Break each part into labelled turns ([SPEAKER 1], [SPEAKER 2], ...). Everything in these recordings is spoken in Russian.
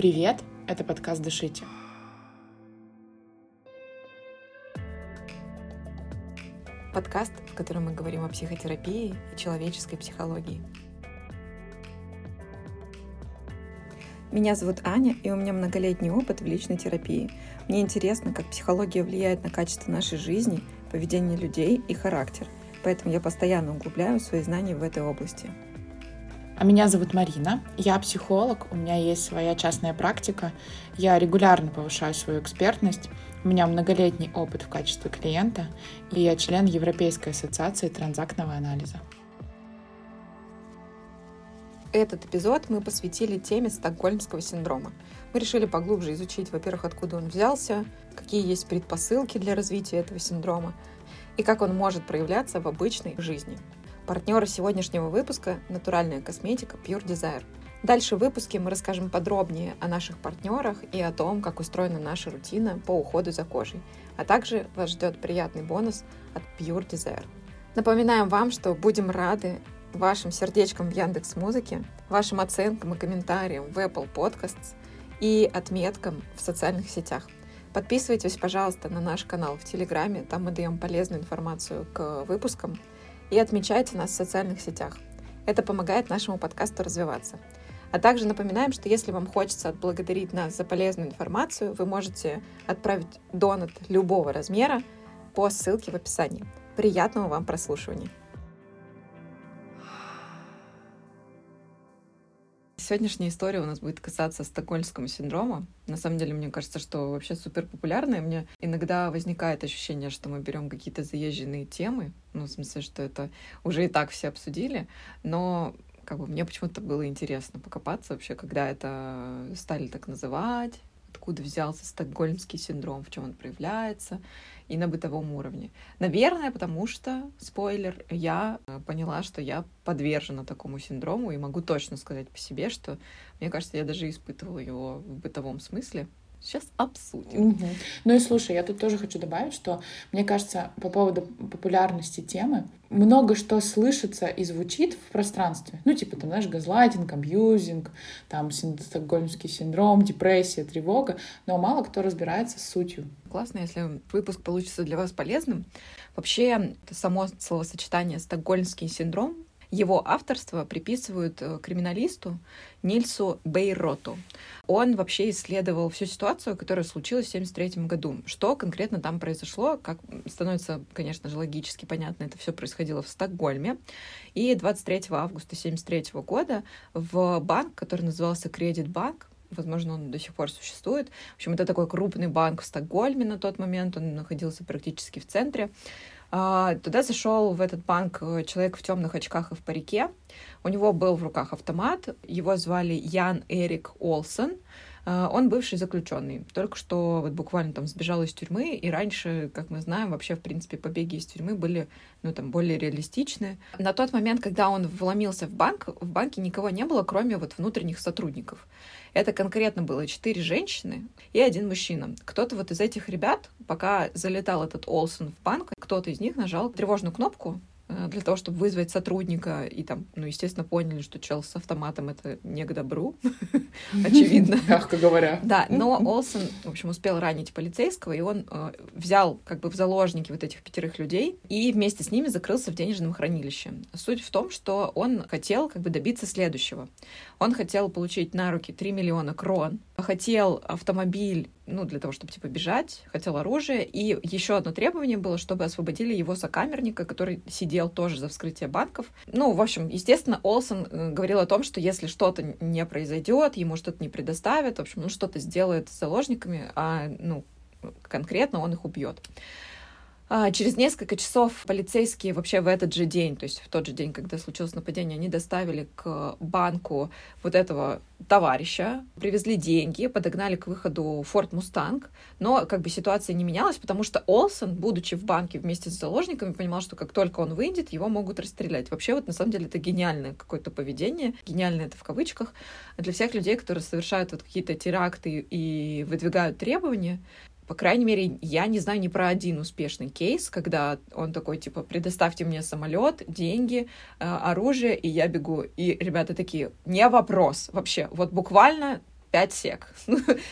[SPEAKER 1] Привет, это подкаст «Дышите».
[SPEAKER 2] Подкаст, в котором мы говорим о психотерапии и человеческой психологии. Меня зовут Аня, и у меня многолетний опыт в личной терапии. Мне интересно, как психология влияет на качество нашей жизни, поведение людей и характер. Поэтому я постоянно углубляю свои знания в этой области.
[SPEAKER 1] А меня зовут Марина, я психолог, у меня есть своя частная практика, я регулярно повышаю свою экспертность, у меня многолетний опыт в качестве клиента, и я член Европейской ассоциации транзактного анализа.
[SPEAKER 2] Этот эпизод мы посвятили теме стокгольмского синдрома. Мы решили поглубже изучить, во-первых, откуда он взялся, какие есть предпосылки для развития этого синдрома и как он может проявляться в обычной жизни. Партнеры сегодняшнего выпуска – натуральная косметика Pure Desire. Дальше в выпуске мы расскажем подробнее о наших партнерах и о том, как устроена наша рутина по уходу за кожей. А также вас ждет приятный бонус от Pure Desire. Напоминаем вам, что будем рады вашим сердечкам в Яндекс Музыке, вашим оценкам и комментариям в Apple Podcasts и отметкам в социальных сетях. Подписывайтесь, пожалуйста, на наш канал в Телеграме, там мы даем полезную информацию к выпускам – и отмечайте нас в социальных сетях. Это помогает нашему подкасту развиваться. А также напоминаем, что если вам хочется отблагодарить нас за полезную информацию, вы можете отправить донат любого размера по ссылке в описании. Приятного вам прослушивания! Сегодняшняя история у нас будет касаться стокгольмского синдрома. На самом деле, мне кажется, что вообще супер популярная. Мне иногда возникает ощущение, что мы берем какие-то заезженные темы, ну, в смысле, что это уже и так все обсудили, но как бы мне почему-то было интересно покопаться вообще, когда это стали так называть, откуда взялся стокгольмский синдром, в чем он проявляется, и на бытовом уровне. Наверное, потому что, спойлер, я э, поняла, что я подвержена такому синдрому, и могу точно сказать по себе, что, мне кажется, я даже испытывала его в бытовом смысле. Сейчас обсудим.
[SPEAKER 1] Угу. Ну и слушай, я тут тоже хочу добавить, что мне кажется, по поводу популярности темы, много что слышится и звучит в пространстве. Ну, типа, там, знаешь, газлайтинг, абьюзинг, там, стокгольмский синдром, депрессия, тревога, но мало кто разбирается с сутью.
[SPEAKER 2] Классно, если выпуск получится для вас полезным. Вообще, само словосочетание «стокгольмский синдром» Его авторство приписывают э, криминалисту Нильсу Бейроту. Он вообще исследовал всю ситуацию, которая случилась в 1973 году. Что конкретно там произошло, как становится, конечно же, логически понятно, это все происходило в Стокгольме. И 23 августа 1973 года в банк, который назывался Кредит Банк, возможно, он до сих пор существует. В общем, это такой крупный банк в Стокгольме на тот момент, он находился практически в центре. А, туда зашел в этот банк э, человек в темных очках и в парике. У него был в руках автомат. Его звали Ян Эрик Олсен. А, он бывший заключенный, только что вот буквально там сбежал из тюрьмы, и раньше, как мы знаем, вообще, в принципе, побеги из тюрьмы были, ну, там, более реалистичны. На тот момент, когда он вломился в банк, в банке никого не было, кроме вот внутренних сотрудников. Это конкретно было четыре женщины и один мужчина. Кто-то вот из этих ребят, пока залетал этот Олсен в банк, кто-то из них нажал тревожную кнопку, для того, чтобы вызвать сотрудника, и там, ну, естественно, поняли, что чел с автоматом — это не к добру, очевидно.
[SPEAKER 1] Мягко говоря.
[SPEAKER 2] Да, но Олсен, в общем, успел ранить полицейского, и он э, взял как бы в заложники вот этих пятерых людей и вместе с ними закрылся в денежном хранилище. Суть в том, что он хотел как бы добиться следующего. Он хотел получить на руки 3 миллиона крон, хотел автомобиль ну, для того, чтобы, типа, бежать, хотел оружие. И еще одно требование было, чтобы освободили его сокамерника, который сидел тоже за вскрытие банков. Ну, в общем, естественно, Олсен э, говорил о том, что если что-то не произойдет, ему что-то не предоставят, в общем, ну, что-то сделает с заложниками, а, ну, конкретно он их убьет. А, через несколько часов полицейские вообще в этот же день, то есть в тот же день, когда случилось нападение, они доставили к банку вот этого товарища, привезли деньги, подогнали к выходу Форд Мустанг, но как бы ситуация не менялась, потому что Олсен, будучи в банке вместе с заложниками, понимал, что как только он выйдет, его могут расстрелять. Вообще вот на самом деле это гениальное какое-то поведение, гениальное это в кавычках, для всех людей, которые совершают вот какие-то теракты и выдвигают требования, по крайней мере, я не знаю ни про один успешный кейс, когда он такой, типа, предоставьте мне самолет, деньги, э, оружие, и я бегу. И ребята такие, не вопрос вообще. Вот буквально пять сек.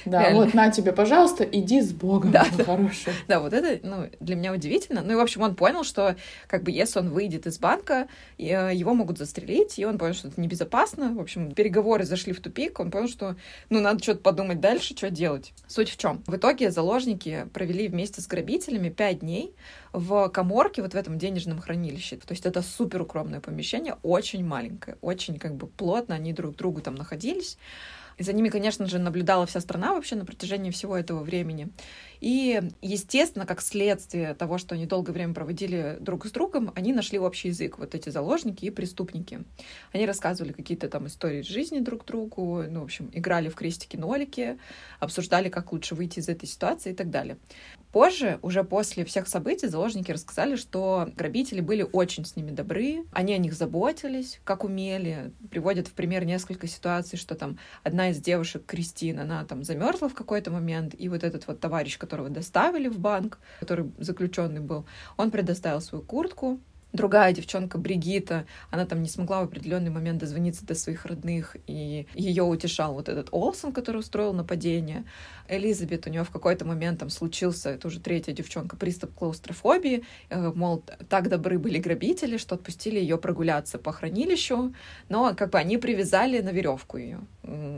[SPEAKER 1] Да, Реально. вот на тебе, пожалуйста, иди с Богом, да, да. хороший.
[SPEAKER 2] Да, вот это ну, для меня удивительно. Ну и, в общем, он понял, что как бы если он выйдет из банка, э, его могут застрелить, и он понял, что это небезопасно. В общем, переговоры зашли в тупик, он понял, что ну надо что-то подумать дальше, что делать. Суть в чем? В итоге заложники провели вместе с грабителями пять дней в коморке, вот в этом денежном хранилище. То есть это супер укромное помещение, очень маленькое, очень как бы плотно они друг другу там находились. И за ними, конечно же, наблюдала вся страна вообще на протяжении всего этого времени. И, естественно, как следствие того, что они долгое время проводили друг с другом, они нашли общий язык, вот эти заложники и преступники. Они рассказывали какие-то там истории жизни друг другу, ну, в общем, играли в крестики-нолики, обсуждали, как лучше выйти из этой ситуации и так далее. Позже, уже после всех событий, заложники рассказали, что грабители были очень с ними добры, они о них заботились, как умели, приводят в пример несколько ситуаций, что там одна из девушек, Кристина, она там замерзла в какой-то момент, и вот этот вот товарищ, которого доставили в банк, который заключенный был, он предоставил свою куртку, другая девчонка Бригита, она там не смогла в определенный момент дозвониться до своих родных, и ее утешал вот этот Олсон, который устроил нападение. Элизабет, у нее в какой-то момент там случился, это уже третья девчонка, приступ клаустрофобии, э, мол, так добры были грабители, что отпустили ее прогуляться по хранилищу, но как бы они привязали на веревку ее,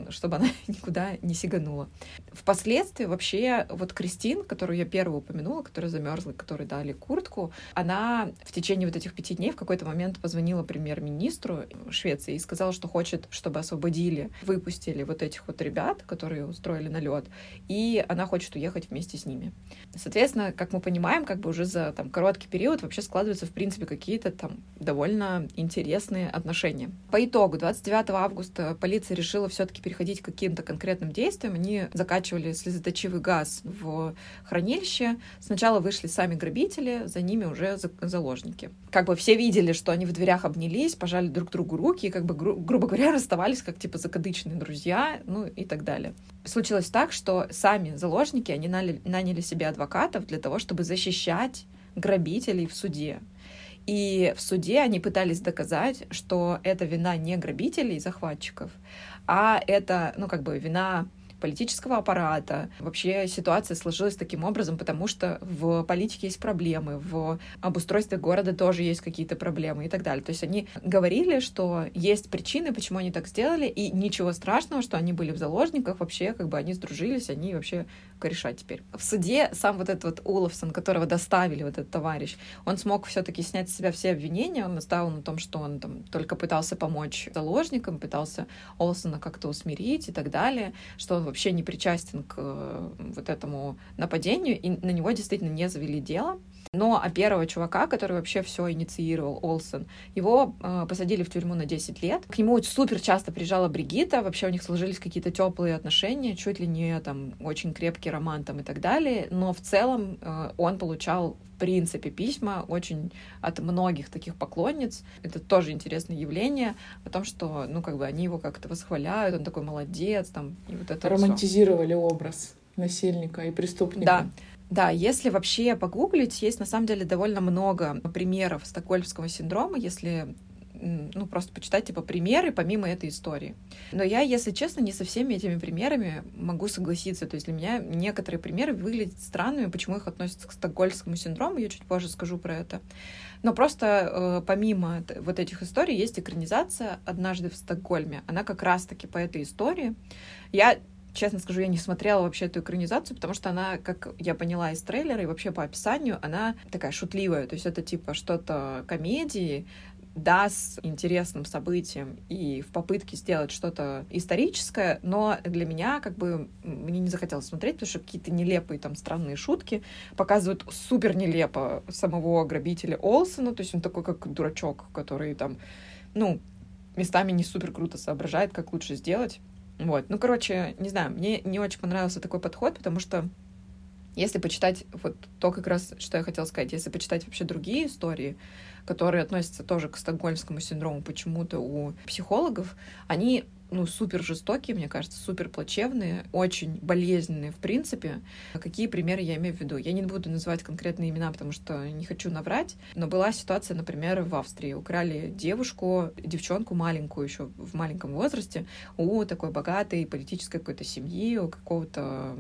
[SPEAKER 2] чтобы она никуда не сиганула. Впоследствии вообще вот Кристин, которую я первую упомянула, которая замерзла, которой дали куртку, она в течение вот этих пяти дней в какой-то момент позвонила премьер-министру Швеции и сказала, что хочет, чтобы освободили, выпустили вот этих вот ребят, которые устроили налет, и она хочет уехать вместе с ними. Соответственно, как мы понимаем, как бы уже за там, короткий период вообще складываются, в принципе, какие-то там довольно интересные отношения. По итогу, 29 августа полиция решила все-таки переходить к каким-то конкретным действиям. Они закачивали слезоточивый газ в хранилище. Сначала вышли сами грабители, за ними уже заложники. Как бы все видели, что они в дверях обнялись, пожали друг другу руки, и как бы, гру- грубо говоря, расставались как типа закадычные друзья, ну и так далее. Случилось так, что сами заложники, они наняли, наняли себе адвокатов для того, чтобы защищать грабителей в суде. И в суде они пытались доказать, что это вина не грабителей и захватчиков, а это, ну, как бы вина политического аппарата. Вообще ситуация сложилась таким образом, потому что в политике есть проблемы, в обустройстве города тоже есть какие-то проблемы и так далее. То есть они говорили, что есть причины, почему они так сделали, и ничего страшного, что они были в заложниках, вообще как бы они сдружились, они вообще кореша теперь. В суде сам вот этот вот Уловсон, которого доставили, вот этот товарищ, он смог все-таки снять с себя все обвинения, он настаивал на том, что он там только пытался помочь заложникам, пытался Олсона как-то усмирить и так далее, что он вообще не причастен к э, вот этому нападению, и на него действительно не завели дело. Но а первого чувака, который вообще все инициировал, Олсен, его э, посадили в тюрьму на 10 лет. К нему супер часто приезжала Бригита, вообще у них сложились какие-то теплые отношения, чуть ли не там очень крепкий роман там и так далее. Но в целом э, он получал в принципе письма очень от многих таких поклонниц. Это тоже интересное явление о том, что ну как бы они его как-то восхваляют, он такой молодец там и вот это.
[SPEAKER 1] Романтизировали всё. образ насильника и преступника.
[SPEAKER 2] Да, да, если вообще погуглить, есть на самом деле довольно много примеров стокгольмского синдрома, если ну, просто почитать, типа, примеры помимо этой истории. Но я, если честно, не со всеми этими примерами могу согласиться. То есть для меня некоторые примеры выглядят странными, почему их относятся к стокгольмскому синдрому, я чуть позже скажу про это. Но просто э, помимо вот этих историй есть экранизация «Однажды в Стокгольме». Она как раз-таки по этой истории. Я честно скажу, я не смотрела вообще эту экранизацию, потому что она, как я поняла из трейлера и вообще по описанию, она такая шутливая. То есть это типа что-то комедии, да, с интересным событием и в попытке сделать что-то историческое, но для меня как бы мне не захотелось смотреть, потому что какие-то нелепые там странные шутки показывают супер нелепо самого грабителя Олсона, то есть он такой как дурачок, который там, ну, местами не супер круто соображает, как лучше сделать. Вот. Ну, короче, не знаю, мне не очень понравился такой подход, потому что Если почитать вот то как раз, что я хотела сказать, если почитать вообще другие истории, которые относятся тоже к стокгольмскому синдрому почему-то у психологов, они ну, супер жестокие, мне кажется, супер плачевные, очень болезненные, в принципе. Какие примеры я имею в виду? Я не буду называть конкретные имена, потому что не хочу наврать, но была ситуация, например, в Австрии. Украли девушку, девчонку маленькую еще в маленьком возрасте у такой богатой политической какой-то семьи, у какого-то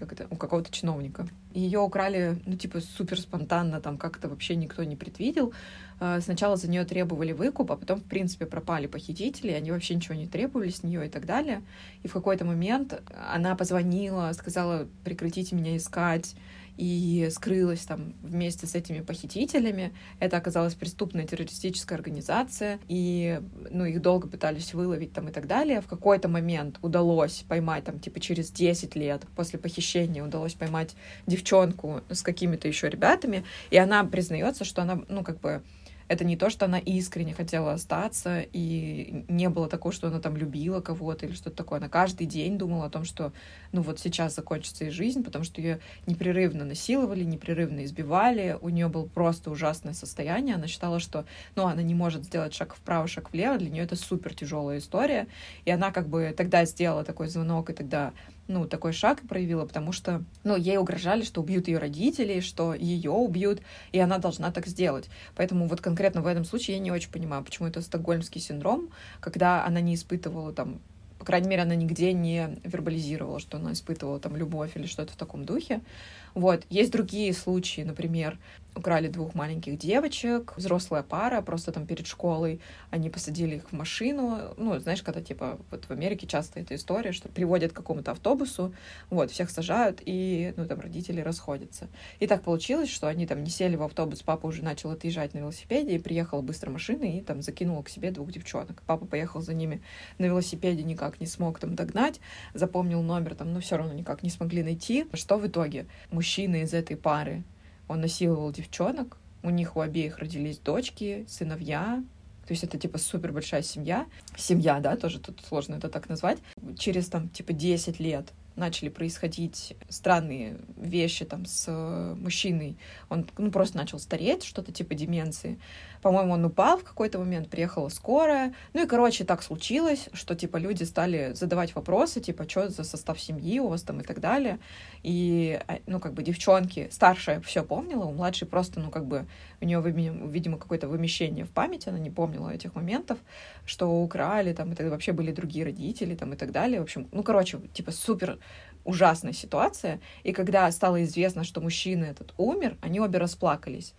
[SPEAKER 2] как это, у какого-то чиновника. Ее украли, ну, типа, супер спонтанно, там как-то вообще никто не предвидел. А, сначала за нее требовали выкуп, а потом, в принципе, пропали похитители, они вообще ничего не требовали с нее и так далее. И в какой-то момент она позвонила, сказала, прекратите меня искать, и скрылась там вместе с этими похитителями. Это оказалась преступная террористическая организация, и ну, их долго пытались выловить там и так далее. В какой-то момент удалось поймать, там, типа через 10 лет после похищения удалось поймать девчонку с какими-то еще ребятами, и она признается, что она, ну, как бы это не то, что она искренне хотела остаться, и не было такого, что она там любила кого-то или что-то такое. Она каждый день думала о том, что ну вот сейчас закончится ее жизнь, потому что ее непрерывно насиловали, непрерывно избивали, у нее было просто ужасное состояние. Она считала, что ну, она не может сделать шаг вправо, шаг влево, для нее это супер тяжелая история. И она как бы тогда сделала такой звонок, и тогда ну, такой шаг проявила, потому что, ну, ей угрожали, что убьют ее родители, что ее убьют, и она должна так сделать. Поэтому вот конкретно в этом случае я не очень понимаю, почему это стокгольмский синдром, когда она не испытывала там по крайней мере, она нигде не вербализировала, что она испытывала там любовь или что-то в таком духе. Вот. Есть другие случаи, например, украли двух маленьких девочек, взрослая пара, просто там перед школой они посадили их в машину. Ну, знаешь, когда, типа, вот в Америке часто эта история, что приводят к какому-то автобусу, вот, всех сажают, и, ну, там, родители расходятся. И так получилось, что они там не сели в автобус, папа уже начал отъезжать на велосипеде, и приехала быстро машина, и там закинула к себе двух девчонок. Папа поехал за ними на велосипеде, никак не смог там догнать, запомнил номер, там, но все равно никак не смогли найти. Что в итоге? Мужчина из этой пары он насиловал девчонок, у них у обеих родились дочки, сыновья, то есть это типа супер большая семья. Семья, да, тоже тут сложно это так назвать. Через там типа 10 лет начали происходить странные вещи там с э, мужчиной. Он ну, просто начал стареть, что-то типа деменции. По-моему, он упал в какой-то момент, приехала скорая. Ну и, короче, так случилось, что типа люди стали задавать вопросы, типа, что за состав семьи у вас там и так далее. И, а, ну, как бы девчонки, старшая все помнила, у младшей просто, ну, как бы, у нее, видимо, какое-то вымещение в памяти, она не помнила этих моментов, что украли, там, это вообще были другие родители, там, и так далее. В общем, ну, короче, типа, супер ужасная ситуация. И когда стало известно, что мужчина этот умер, они обе расплакались.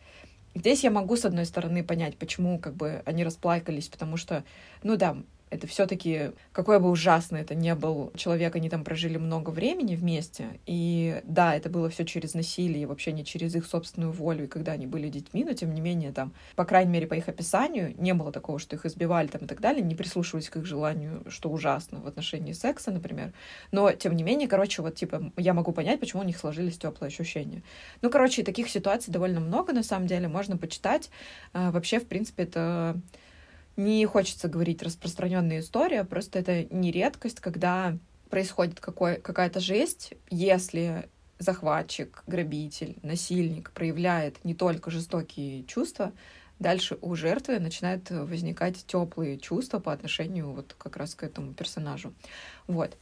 [SPEAKER 2] Здесь я могу, с одной стороны, понять, почему как бы они расплакались, потому что, ну да, это все-таки, какой бы ужасный это не был человек, они там прожили много времени вместе. И да, это было все через насилие, вообще не через их собственную волю, и когда они были детьми, но тем не менее, там, по крайней мере, по их описанию, не было такого, что их избивали там и так далее, не прислушивались к их желанию, что ужасно в отношении секса, например. Но, тем не менее, короче, вот, типа, я могу понять, почему у них сложились теплые ощущения. Ну, короче, таких ситуаций довольно много, на самом деле, можно почитать. А, вообще, в принципе, это не хочется говорить распространенная история, просто это не редкость, когда происходит какая-то жесть, если захватчик, грабитель, насильник проявляет не только жестокие чувства, дальше у жертвы начинают возникать теплые чувства по отношению вот как раз к этому персонажу. Вот.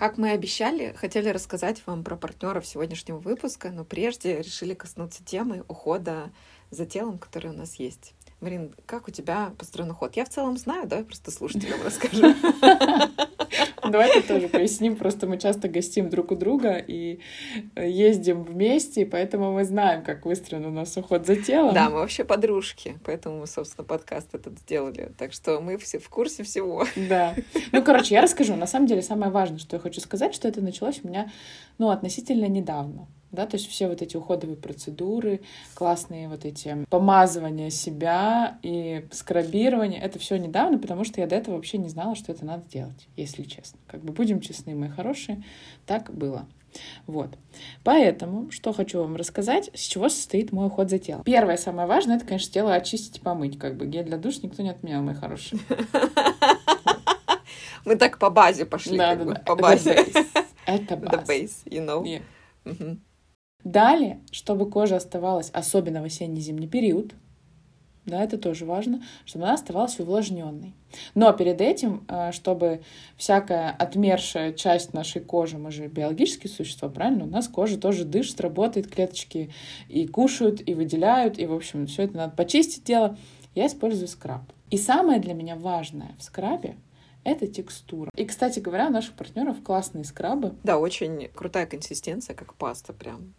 [SPEAKER 2] Как мы обещали, хотели рассказать вам про партнеров сегодняшнего выпуска, но прежде решили коснуться темы ухода за телом, который у нас есть. Марин, как у тебя построен уход? Я в целом знаю, да, просто слушателям расскажу.
[SPEAKER 1] Давайте тоже поясним. Просто мы часто гостим друг у друга и э, ездим вместе, поэтому мы знаем, как выстроен у нас уход за телом.
[SPEAKER 2] Да, мы вообще подружки, поэтому мы, собственно, подкаст этот сделали. Так что мы все в курсе всего.
[SPEAKER 1] Да. Ну, короче, я расскажу. На самом деле, самое важное, что я хочу сказать, что это началось у меня, ну, относительно недавно да, то есть все вот эти уходовые процедуры, классные вот эти помазывания себя и скрабирование, это все недавно, потому что я до этого вообще не знала, что это надо делать, если честно. Как бы будем честны, мои хорошие, так было. Вот. Поэтому, что хочу вам рассказать, с чего состоит мой уход за телом. Первое, самое важное, это, конечно, тело очистить и помыть. Как бы гель для душ никто не отменял, мои хорошие.
[SPEAKER 2] Мы так по базе пошли. Да, да, да. По базе.
[SPEAKER 1] Это база.
[SPEAKER 2] The base, you know.
[SPEAKER 1] Yeah. Далее, чтобы кожа оставалась, особенно в осенне-зимний период, да, это тоже важно, чтобы она оставалась увлажненной. Но перед этим, э, чтобы всякая отмершая часть нашей кожи, мы же биологические существа, правильно? У нас кожа тоже дышит, работает, клеточки и кушают, и выделяют, и, в общем, все это надо почистить дело. Я использую скраб. И самое для меня важное в скрабе это текстура. И, кстати говоря, у наших партнеров классные скрабы.
[SPEAKER 2] Да, очень крутая консистенция, как паста прям.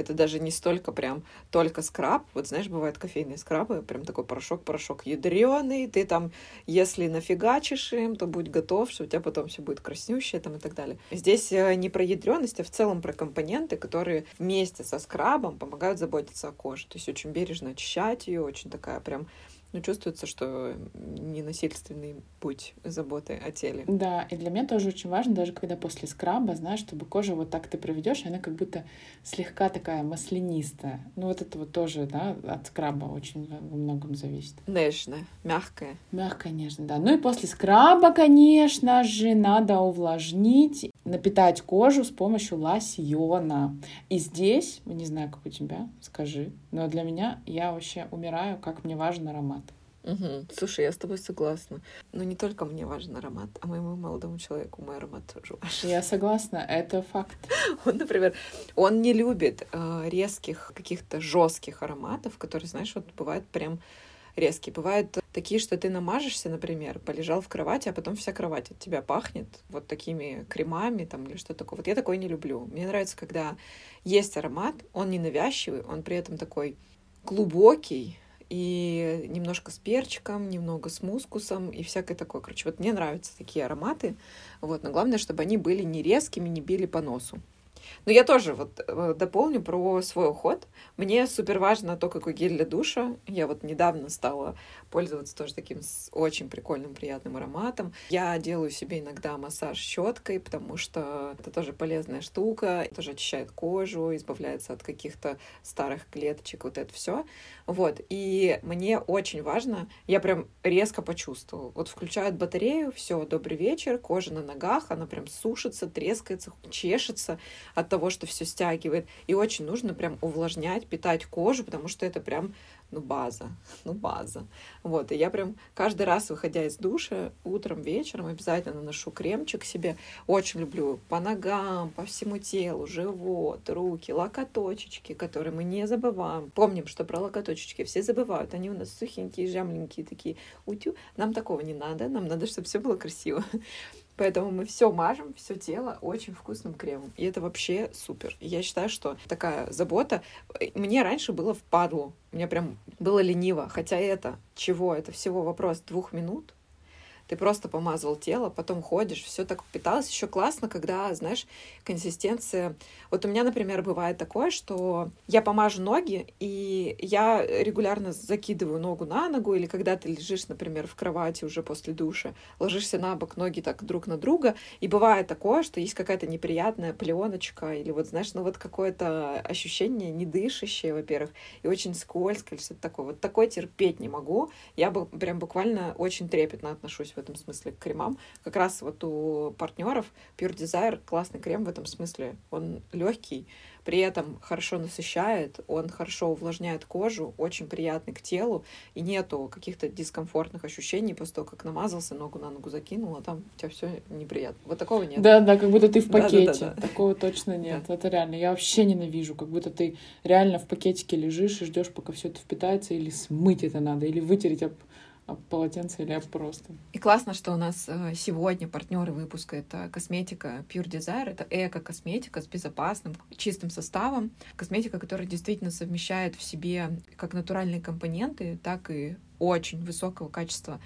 [SPEAKER 2] Это даже не столько прям только скраб. Вот знаешь, бывают кофейные скрабы, прям такой порошок-порошок ядреный. Ты там, если нафигачишь им, то будь готов, что у тебя потом все будет краснющее там и так далее. Здесь э, не про ядреность, а в целом про компоненты, которые вместе со скрабом помогают заботиться о коже. То есть очень бережно очищать ее, очень такая прям ну, чувствуется, что ненасильственный путь заботы о теле.
[SPEAKER 1] Да, и для меня тоже очень важно, даже когда после скраба, знаешь, чтобы кожа вот так ты проведешь, она как будто слегка такая маслянистая. Ну, вот это вот тоже, да, от скраба очень во многом зависит.
[SPEAKER 2] Нежная, мягкая.
[SPEAKER 1] Мягкая, нежная, да. Ну и после скраба, конечно же, надо увлажнить, напитать кожу с помощью лосьона. И здесь, не знаю, как у тебя, скажи, но для меня я вообще умираю, как мне важен аромат.
[SPEAKER 2] Угу. Слушай, я с тобой согласна. Но не только мне важен аромат, а моему молодому человеку мой аромат тоже важен.
[SPEAKER 1] Я согласна, это факт.
[SPEAKER 2] Он, например, он не любит э, резких, каких-то жестких ароматов, которые, знаешь, вот бывают прям резкие. Бывают такие, что ты намажешься, например, полежал в кровати, а потом вся кровать от тебя пахнет вот такими кремами там или что такое. Вот я такое не люблю. Мне нравится, когда есть аромат, он не навязчивый, он при этом такой глубокий, и немножко с перчиком, немного с мускусом и всякое такое. Короче, вот мне нравятся такие ароматы. Вот, но главное, чтобы они были не резкими, не били по носу. Но я тоже вот э, дополню про свой уход. Мне супер важно то, какой гель для душа. Я вот недавно стала пользоваться тоже таким очень прикольным, приятным ароматом. Я делаю себе иногда массаж щеткой, потому что это тоже полезная штука, тоже очищает кожу, избавляется от каких-то старых клеточек, вот это все. Вот. И мне очень важно, я прям резко почувствовала. Вот включают батарею, все, добрый вечер, кожа на ногах, она прям сушится, трескается, чешется от того, что все стягивает. И очень нужно прям увлажнять, питать кожу, потому что это прям ну, база, ну, база. Вот, и я прям каждый раз, выходя из душа, утром, вечером обязательно наношу кремчик себе. Очень люблю по ногам, по всему телу, живот, руки, локоточечки, которые мы не забываем. Помним, что про локоточечки все забывают. Они у нас сухенькие, жамленькие такие. Утю. Нам такого не надо. Нам надо, чтобы все было красиво. Поэтому мы все мажем, все тело очень вкусным кремом. И это вообще супер. Я считаю, что такая забота... Мне раньше было впадло. Мне прям было лениво. Хотя это чего? Это всего вопрос двух минут ты просто помазал тело, потом ходишь, все так питалось. Еще классно, когда, знаешь, консистенция... Вот у меня, например, бывает такое, что я помажу ноги, и я регулярно закидываю ногу на ногу, или когда ты лежишь, например, в кровати уже после душа, ложишься на бок, ноги так друг на друга, и бывает такое, что есть какая-то неприятная пленочка, или вот, знаешь, ну вот какое-то ощущение недышащее, во-первых, и очень скользко, или что-то такое. Вот такое терпеть не могу. Я бы прям буквально очень трепетно отношусь этом смысле к кремам. Как раз вот у партнеров Pure Desire классный крем в этом смысле. Он легкий, при этом хорошо насыщает, он хорошо увлажняет кожу, очень приятный к телу, и нету каких-то дискомфортных ощущений после того, как намазался, ногу на ногу закинул, а там у тебя все неприятно. Вот такого нет.
[SPEAKER 1] Да, да, как будто ты в пакете. Да, да, да, Такого точно нет. Это реально. Я вообще ненавижу, как будто ты реально в пакетике лежишь и ждешь, пока все это впитается, или смыть это надо, или вытереть об полотенце или просто.
[SPEAKER 2] И классно, что у нас э, сегодня партнеры выпуска это косметика Pure Desire, это эко-косметика с безопасным, чистым составом. Косметика, которая действительно совмещает в себе как натуральные компоненты, так и очень высокого качества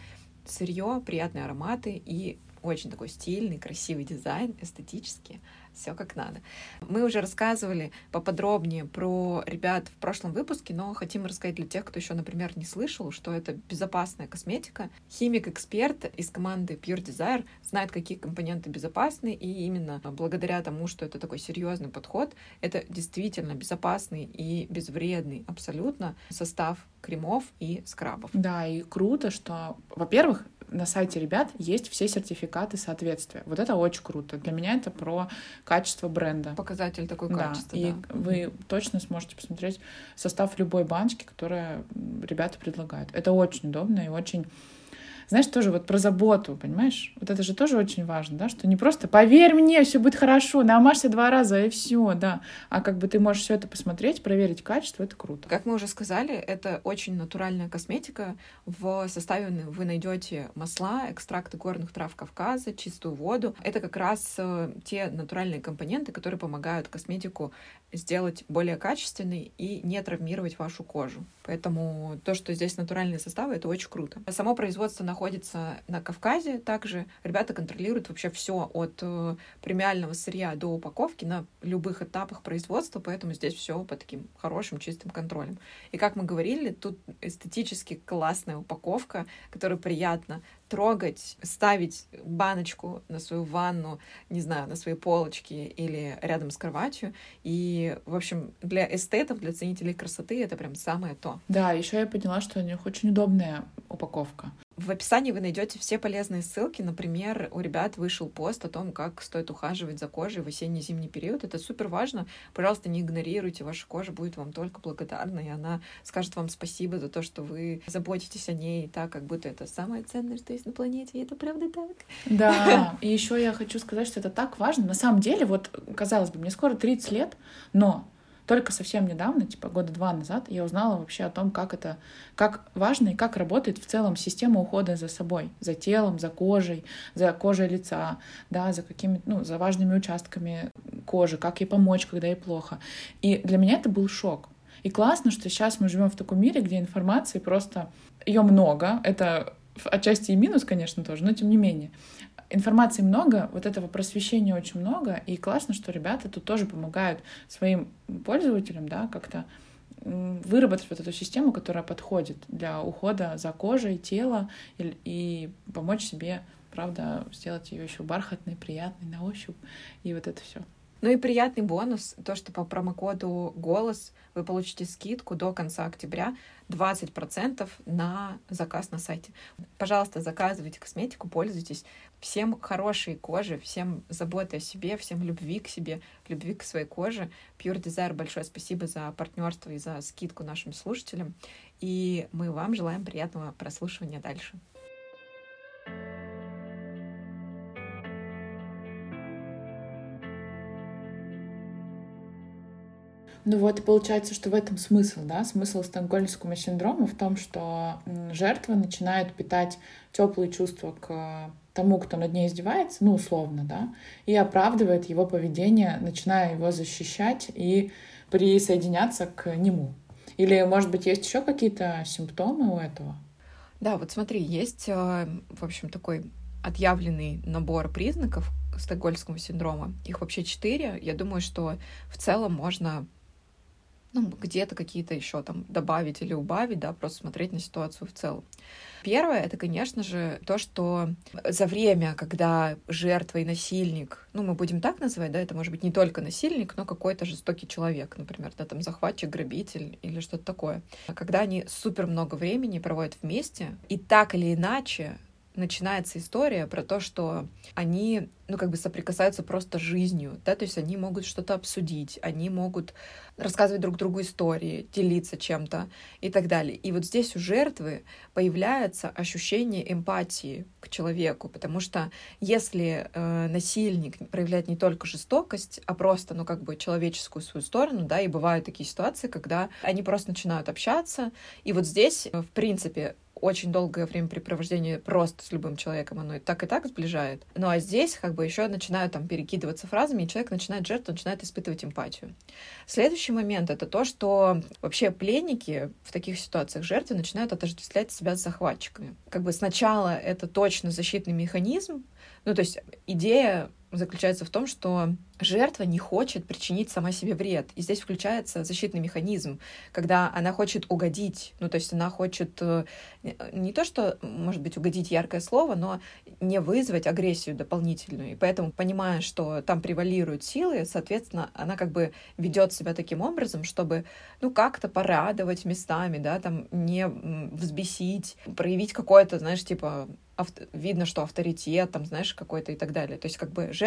[SPEAKER 2] сырье, приятные ароматы и очень такой стильный, красивый дизайн, эстетический все как надо. Мы уже рассказывали поподробнее про ребят в прошлом выпуске, но хотим рассказать для тех, кто еще, например, не слышал, что это безопасная косметика. Химик-эксперт из команды Pure Desire знает, какие компоненты безопасны, и именно благодаря тому, что это такой серьезный подход, это действительно безопасный и безвредный абсолютно состав кремов и скрабов.
[SPEAKER 1] Да, и круто, что, во-первых, на сайте ребят есть все сертификаты соответствия. Вот это очень круто. Для меня это про качество бренда.
[SPEAKER 2] Показатель такой
[SPEAKER 1] да,
[SPEAKER 2] качества.
[SPEAKER 1] И
[SPEAKER 2] да.
[SPEAKER 1] вы точно сможете посмотреть состав любой баночки, которую ребята предлагают. Это очень удобно и очень знаешь, тоже вот про заботу, понимаешь? Вот это же тоже очень важно, да, что не просто поверь мне, все будет хорошо, намажься два раза и все, да, а как бы ты можешь все это посмотреть, проверить качество, это круто.
[SPEAKER 2] Как мы уже сказали, это очень натуральная косметика. В составе вы найдете масла, экстракты горных трав Кавказа, чистую воду. Это как раз э, те натуральные компоненты, которые помогают косметику сделать более качественной и не травмировать вашу кожу. Поэтому то, что здесь натуральные составы, это очень круто. Само производство находится на Кавказе. Также ребята контролируют вообще все от э, премиального сырья до упаковки на любых этапах производства, поэтому здесь все по таким хорошим, чистым контролем. И как мы говорили, тут эстетически классная упаковка, которая приятно трогать, ставить баночку на свою ванну, не знаю, на свои полочки или рядом с кроватью. И, в общем, для эстетов, для ценителей красоты это прям самое то.
[SPEAKER 1] Да, еще я поняла, что у них очень удобная упаковка.
[SPEAKER 2] В описании вы найдете все полезные ссылки. Например, у ребят вышел пост о том, как стоит ухаживать за кожей в осенне-зимний период. Это супер важно. Пожалуйста, не игнорируйте. Ваша кожа будет вам только благодарна, и она скажет вам спасибо за то, что вы заботитесь о ней так, как будто это самое ценное, что есть на планете. И это правда так.
[SPEAKER 1] Да, и еще я хочу сказать, что это так важно. На самом деле, вот, казалось бы, мне скоро 30 лет, но только совсем недавно, типа года два назад, я узнала вообще о том, как это, как важно и как работает в целом система ухода за собой, за телом, за кожей, за кожей лица, да, за какими, ну, за важными участками кожи, как ей помочь, когда ей плохо. И для меня это был шок. И классно, что сейчас мы живем в таком мире, где информации просто ее много. Это отчасти и минус, конечно, тоже, но тем не менее информации много, вот этого просвещения очень много, и классно, что ребята тут тоже помогают своим пользователям, да, как-то выработать вот эту систему, которая подходит для ухода за кожей, тело и, и помочь себе, правда, сделать ее еще бархатной, приятной на ощупь и вот это все.
[SPEAKER 2] Ну и приятный бонус, то, что по промокоду «Голос» вы получите скидку до конца октября 20% на заказ на сайте. Пожалуйста, заказывайте косметику, пользуйтесь. Всем хорошей кожи, всем заботы о себе, всем любви к себе, любви к своей коже. Pure Desire большое спасибо за партнерство и за скидку нашим слушателям. И мы вам желаем приятного прослушивания дальше.
[SPEAKER 1] Ну вот, и получается, что в этом смысл, да, смысл стокгольмского синдрома в том, что жертва начинает питать теплые чувства к тому, кто над ней издевается, ну, условно, да, и оправдывает его поведение, начиная его защищать и присоединяться к нему. Или, может быть, есть еще какие-то симптомы у этого?
[SPEAKER 2] Да, вот смотри, есть, э, в общем, такой отъявленный набор признаков стокгольмского синдрома. Их вообще четыре. Я думаю, что в целом можно ну, где-то какие-то еще там добавить или убавить, да, просто смотреть на ситуацию в целом. Первое, это, конечно же, то, что за время, когда жертва и насильник, ну, мы будем так называть, да, это может быть не только насильник, но какой-то жестокий человек, например, да, там захватчик, грабитель или что-то такое. Когда они супер много времени проводят вместе, и так или иначе начинается история про то, что они, ну, как бы соприкасаются просто жизнью, да, то есть они могут что-то обсудить, они могут рассказывать друг другу истории, делиться чем-то и так далее. И вот здесь у жертвы появляется ощущение эмпатии к человеку, потому что если э, насильник проявляет не только жестокость, а просто, ну, как бы человеческую свою сторону, да, и бывают такие ситуации, когда они просто начинают общаться, и вот здесь, в принципе, очень долгое времяпрепровождение просто с любым человеком, оно и так и так сближает. Ну а здесь как бы еще начинают там перекидываться фразами, и человек начинает жертву, начинает испытывать эмпатию. Следующий момент — это то, что вообще пленники в таких ситуациях жертвы начинают отождествлять себя с захватчиками. Как бы сначала это точно защитный механизм, ну то есть идея заключается в том, что жертва не хочет причинить сама себе вред. И здесь включается защитный механизм, когда она хочет угодить. Ну, то есть она хочет э, не то, что, может быть, угодить яркое слово, но не вызвать агрессию дополнительную. И поэтому, понимая, что там превалируют силы, соответственно, она как бы ведет себя таким образом, чтобы, ну, как-то порадовать местами, да, там не взбесить, проявить какое-то, знаешь, типа авто, видно, что авторитет, там, знаешь, какой-то и так далее. То есть как бы жертва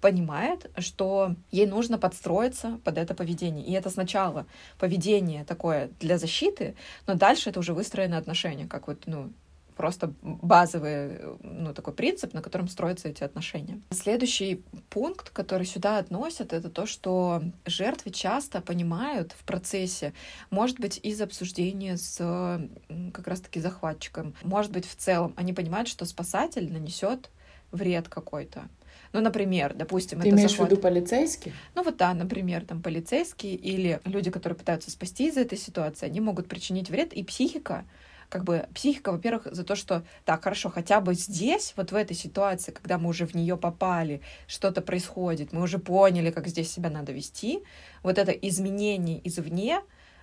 [SPEAKER 2] понимает, что ей нужно подстроиться под это поведение. И это сначала поведение такое для защиты, но дальше это уже выстроенные отношения, как вот, ну, просто базовый, ну, такой принцип, на котором строятся эти отношения. Следующий пункт, который сюда относят, это то, что жертвы часто понимают в процессе, может быть, из обсуждения с как раз-таки захватчиком, может быть, в целом, они понимают, что спасатель нанесет вред какой-то. Ну, например, допустим,
[SPEAKER 1] Ты это имеешь захват... в виду полицейский?
[SPEAKER 2] Ну вот да, например, там полицейские или люди, которые пытаются спасти из этой ситуации, они могут причинить вред, и психика как бы психика, во-первых, за то, что так, хорошо, хотя бы здесь, вот в этой ситуации, когда мы уже в нее попали, что-то происходит, мы уже поняли, как здесь себя надо вести, вот это изменение извне,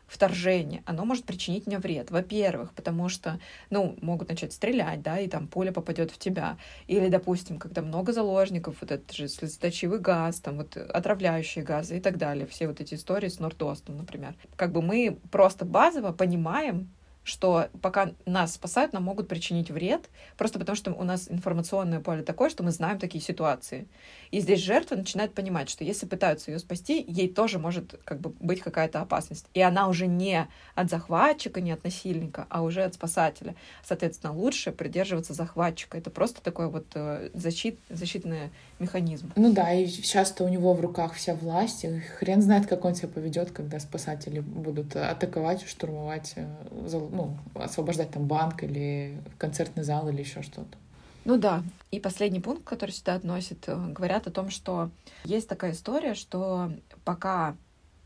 [SPEAKER 2] вторжение, оно может причинить мне вред. Во-первых, потому что, ну, могут начать стрелять, да, и там пуля попадет в тебя. Или, допустим, когда много заложников, вот этот же слезоточивый газ, там вот отравляющие газы и так далее. Все вот эти истории с Нордостом, например. Как бы мы просто базово понимаем, что пока нас спасают, нам могут причинить вред, просто потому что у нас информационное поле такое, что мы знаем такие ситуации. И здесь жертва начинает понимать, что если пытаются ее спасти, ей тоже может как бы быть какая-то опасность. И она уже не от захватчика, не от насильника, а уже от спасателя. Соответственно, лучше придерживаться захватчика. Это просто такой вот э, защит, защитный механизм.
[SPEAKER 1] Ну да, и часто у него в руках вся власть, и хрен знает, как он себя поведет, когда спасатели будут атаковать, штурмовать, э, ну, освобождать там банк или концертный зал или еще что-то.
[SPEAKER 2] Ну да. И последний пункт, который сюда относит, э, говорят о том, что есть такая история, что пока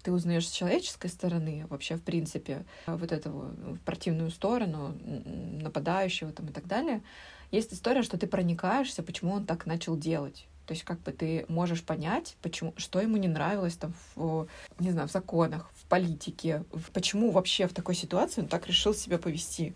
[SPEAKER 2] ты узнаешь с человеческой стороны вообще, в принципе, вот эту в противную сторону нападающего там и так далее, есть история, что ты проникаешься, почему он так начал делать. То есть как бы ты можешь понять, почему, что ему не нравилось там в, не знаю, в законах, в политике, в, почему вообще в такой ситуации он так решил себя повести.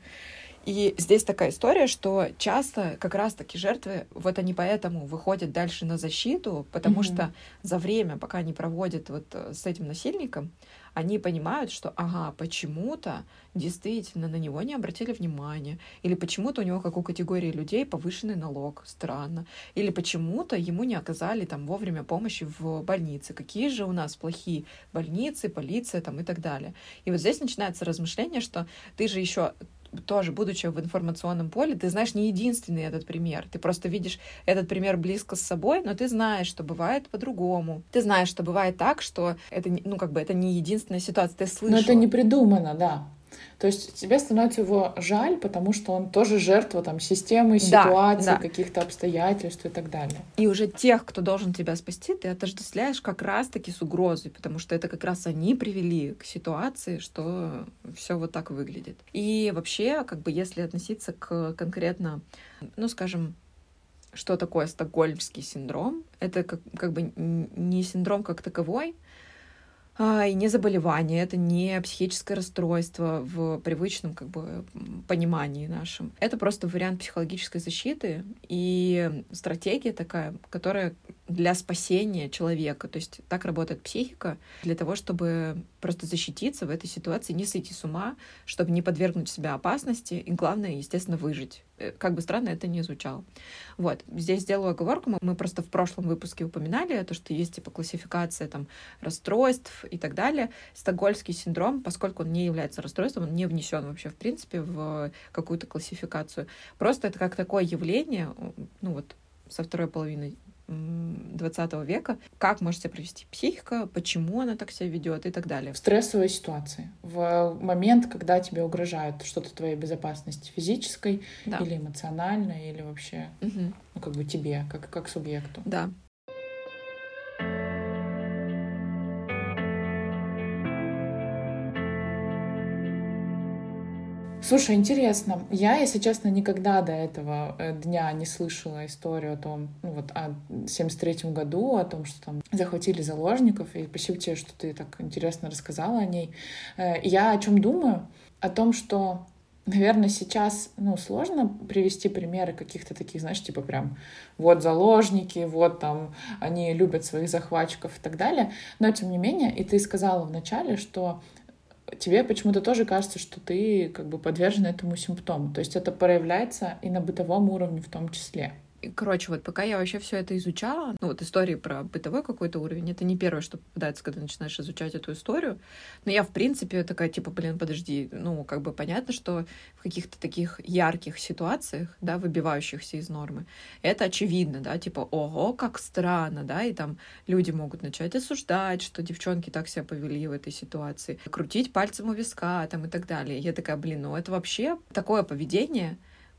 [SPEAKER 2] И здесь такая история, что часто как раз-таки жертвы, вот они поэтому выходят дальше на защиту, потому mm-hmm. что за время, пока они проводят вот э, с этим насильником, они понимают, что, ага, почему-то действительно на него не обратили внимания, или почему-то у него, как у категории людей, повышенный налог, странно, или почему-то ему не оказали там вовремя помощи в больнице. Какие же у нас плохие больницы, полиция там и так далее. И вот здесь начинается размышление, что ты же еще тоже, будучи в информационном поле, ты знаешь не единственный этот пример. Ты просто видишь этот пример близко с собой, но ты знаешь, что бывает по-другому. Ты знаешь, что бывает так, что это, ну, как бы, это не единственная ситуация. Ты слышишь.
[SPEAKER 1] Но это не придумано, да. То есть тебе становится его жаль, потому что он тоже жертва там системы, ситуации, да, да. каких-то обстоятельств и так далее.
[SPEAKER 2] И уже тех, кто должен тебя спасти, ты отождествляешь как раз-таки с угрозой, потому что это как раз они привели к ситуации, что все вот так выглядит. И вообще, как бы, если относиться к конкретно, ну, скажем, что такое стокгольмский синдром? Это как, как бы не синдром как таковой, и не заболевание, это не психическое расстройство в привычном как бы понимании нашем. Это просто вариант психологической защиты и стратегия такая, которая для спасения человека. То есть так работает психика для того, чтобы просто защититься в этой ситуации, не сойти с ума, чтобы не подвергнуть себя опасности и, главное, естественно, выжить. Э, как бы странно это ни звучало. Вот. Здесь сделаю оговорку. Мы просто в прошлом выпуске упоминали то, что есть типа классификация там расстройств и так далее. Стокгольмский синдром, поскольку он не является расстройством, он не внесен вообще в принципе в какую-то классификацию. Просто это как такое явление, ну вот со второй половины 20 века, как может себя провести психика, почему она так себя ведет и так далее.
[SPEAKER 1] В стрессовой ситуации, в момент, когда тебе угрожают что-то твоей безопасности физической да. или эмоциональной, или вообще, угу. ну, как бы тебе, как, как субъекту.
[SPEAKER 2] Да.
[SPEAKER 1] Слушай, интересно. Я, если честно, никогда до этого э, дня не слышала историю о том, ну вот о 73 году, о том, что там захватили заложников, и спасибо тебе, что ты так интересно рассказала о ней. Э, я о чем думаю? О том, что Наверное, сейчас, ну, сложно привести примеры каких-то таких, знаешь, типа прям вот заложники, вот там они любят своих захватчиков и так далее. Но, тем не менее, и ты сказала вначале, что тебе почему-то тоже кажется, что ты как бы подвержен этому симптому. То есть это проявляется и на бытовом уровне в том числе.
[SPEAKER 2] Короче, вот пока я вообще все это изучала, ну вот истории про бытовой какой-то уровень, это не первое, что попадается, когда начинаешь изучать эту историю. Но я, в принципе, такая, типа, блин, подожди, ну, как бы понятно, что в каких-то таких ярких ситуациях, да, выбивающихся из нормы, это очевидно, да, типа, ого, как странно, да, и там люди могут начать осуждать, что девчонки так себя повели в этой ситуации, крутить пальцем у виска, там, и так далее. Я такая, блин, ну, это вообще такое поведение,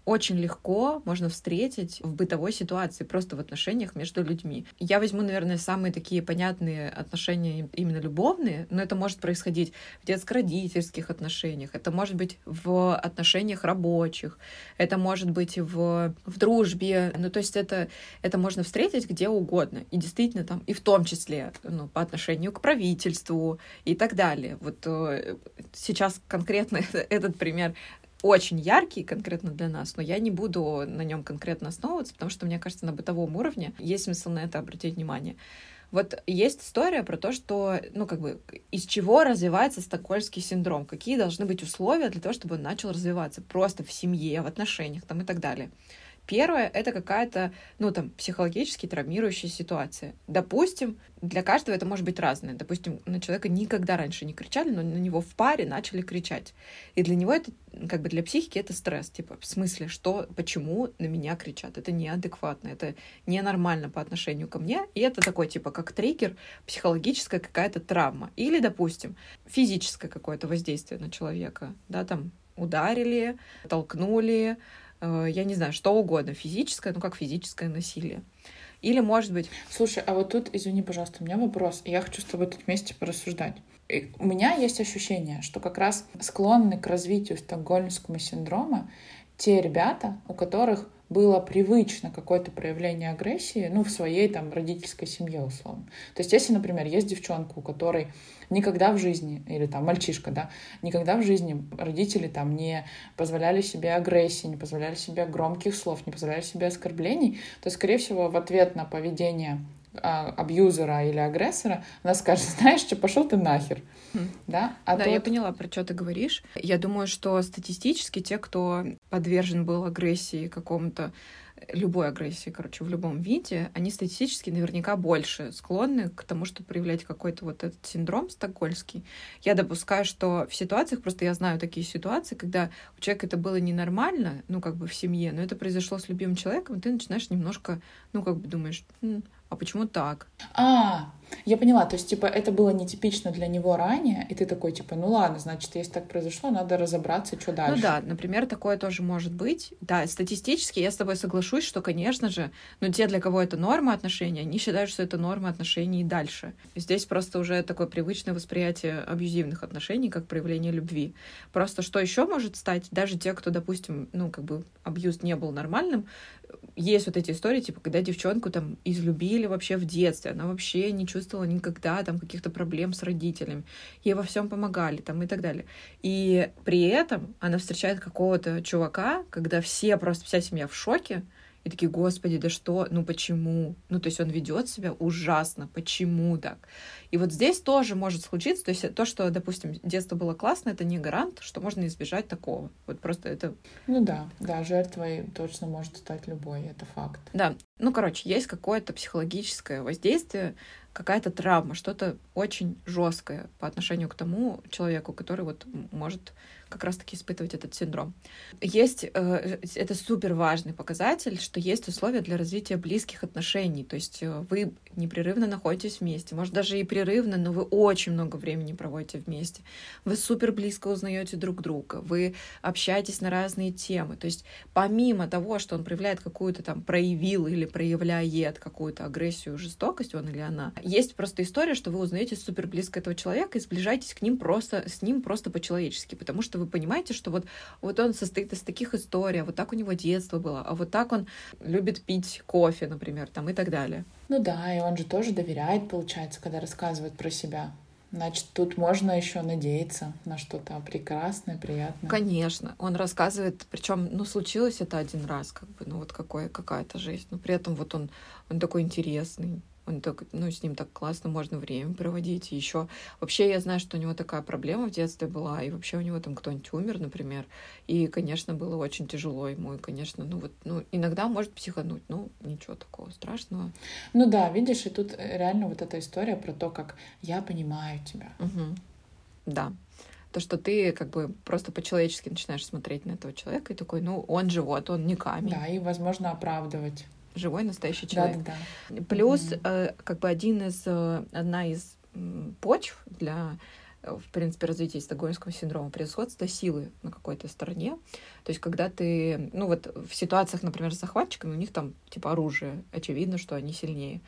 [SPEAKER 2] очень легко можно встретить в бытовой ситуации, просто в отношениях между людьми. Я возьму, наверное, самые такие понятные отношения именно любовные, но это может происходить в детско-родительских отношениях, это может быть в отношениях рабочих, это может быть в, в дружбе, ну то есть это, это можно встретить где угодно, и действительно там, и в том числе ну, по отношению к правительству и так далее. Вот э, сейчас конкретно этот пример очень яркий конкретно для нас, но я не буду на нем конкретно основываться, потому что, мне кажется, на бытовом уровне есть смысл на это обратить внимание. Вот есть история про то, что, ну, как бы, из чего развивается стокгольмский синдром, какие должны быть условия для того, чтобы он начал развиваться просто в семье, в отношениях там и так далее. Первое — это какая-то, ну, там, психологически травмирующая ситуация. Допустим, для каждого это может быть разное. Допустим, на человека никогда раньше не кричали, но на него в паре начали кричать. И для него это, как бы для психики это стресс. Типа, в смысле, что, почему на меня кричат? Это неадекватно, это ненормально по отношению ко мне. И это такой, типа, как триггер, психологическая какая-то травма. Или, допустим, физическое какое-то воздействие на человека. Да, там, ударили, толкнули, я не знаю, что угодно, физическое, ну как физическое насилие. Или, может быть...
[SPEAKER 1] Слушай, а вот тут, извини, пожалуйста, у меня вопрос. Я хочу с тобой тут вместе порассуждать. И у меня есть ощущение, что как раз склонны к развитию стокгольмского синдрома те ребята, у которых было привычно какое-то проявление агрессии, ну, в своей там родительской семье, условно. То есть, если, например, есть девчонка, у которой никогда в жизни, или там мальчишка, да, никогда в жизни родители там не позволяли себе агрессии, не позволяли себе громких слов, не позволяли себе оскорблений, то, скорее всего, в ответ на поведение абьюзера или агрессора, она скажет, знаешь что, пошел ты нахер.
[SPEAKER 2] Да, а да тот... я поняла, про что ты говоришь. Я думаю, что статистически те, кто подвержен был агрессии какому-то любой агрессии, короче, в любом виде, они статистически наверняка больше склонны к тому, чтобы проявлять какой-то вот этот синдром стокгольмский. Я допускаю, что в ситуациях, просто я знаю такие ситуации, когда у человека это было ненормально, ну, как бы в семье, но это произошло с любимым человеком, и ты начинаешь немножко, ну, как бы думаешь, а почему так?
[SPEAKER 1] А, я поняла, то есть, типа, это было нетипично для него ранее, и ты такой, типа, ну ладно, значит, если так произошло, надо разобраться, что дальше.
[SPEAKER 2] Ну да, например, такое тоже может быть. Да, статистически я с тобой соглашусь, что, конечно же, ну те, для кого это норма отношений, они считают, что это норма отношений и дальше. Здесь просто уже такое привычное восприятие абьюзивных отношений как проявление любви. Просто что еще может стать, даже те, кто, допустим, ну, как бы абьюз не был нормальным, есть вот эти истории, типа, когда девчонку там излюбили вообще в детстве, она вообще не чувствовала никогда там каких-то проблем с родителями, ей во всем помогали там и так далее. И при этом она встречает какого-то чувака, когда все, просто вся семья в шоке, и такие, господи, да что, ну почему? Ну, то есть он ведет себя ужасно, почему так? И вот здесь тоже может случиться, то есть то, что, допустим, детство было классно, это не гарант, что можно избежать такого. Вот просто это...
[SPEAKER 1] Ну да, да, жертвой точно может стать любой, это факт.
[SPEAKER 2] Да, ну, короче, есть какое-то психологическое воздействие, какая-то травма, что-то очень жесткое по отношению к тому человеку, который вот может как раз-таки испытывать этот синдром. Есть, э, это супер важный показатель, что есть условия для развития близких отношений. То есть э, вы непрерывно находитесь вместе, может даже и прерывно, но вы очень много времени проводите вместе. Вы супер близко узнаете друг друга, вы общаетесь на разные темы. То есть помимо того, что он проявляет какую-то там проявил или проявляет какую-то агрессию, жестокость, он или она, есть просто история, что вы узнаете супер близко этого человека и сближаетесь к ним просто, с ним просто по-человечески, потому что вы понимаете, что вот, вот он состоит из таких историй, а вот так у него детство было, а вот так он любит пить кофе, например, там и так далее.
[SPEAKER 1] Ну да, и он же тоже доверяет, получается, когда рассказывает про себя. Значит, тут можно еще надеяться на что-то прекрасное, приятное.
[SPEAKER 2] Конечно, он рассказывает, причем, ну, случилось это один раз, как бы, ну, вот какой, какая-то жизнь, но при этом вот он, он такой интересный, он так, ну, с ним так классно можно время проводить. И еще вообще я знаю, что у него такая проблема в детстве была, и вообще у него там кто-нибудь умер, например. И, конечно, было очень тяжело ему, и, конечно, ну вот, ну, иногда может психануть, ну, ничего такого страшного.
[SPEAKER 1] Ну да, видишь, и тут реально вот эта история про то, как я понимаю тебя.
[SPEAKER 2] Угу. Да то, что ты как бы просто по-человечески начинаешь смотреть на этого человека и такой, ну, он же вот, он не камень.
[SPEAKER 1] Да, и, возможно, оправдывать
[SPEAKER 2] живой настоящий человек.
[SPEAKER 1] Да,
[SPEAKER 2] да, да. Плюс mm-hmm. как бы один из э, одна из почв для э, в принципе, развития стокгольмского синдрома, превосходство силы на какой-то стороне. То есть, когда ты, ну вот в ситуациях, например, с захватчиками, у них там типа оружие, очевидно, что они сильнее.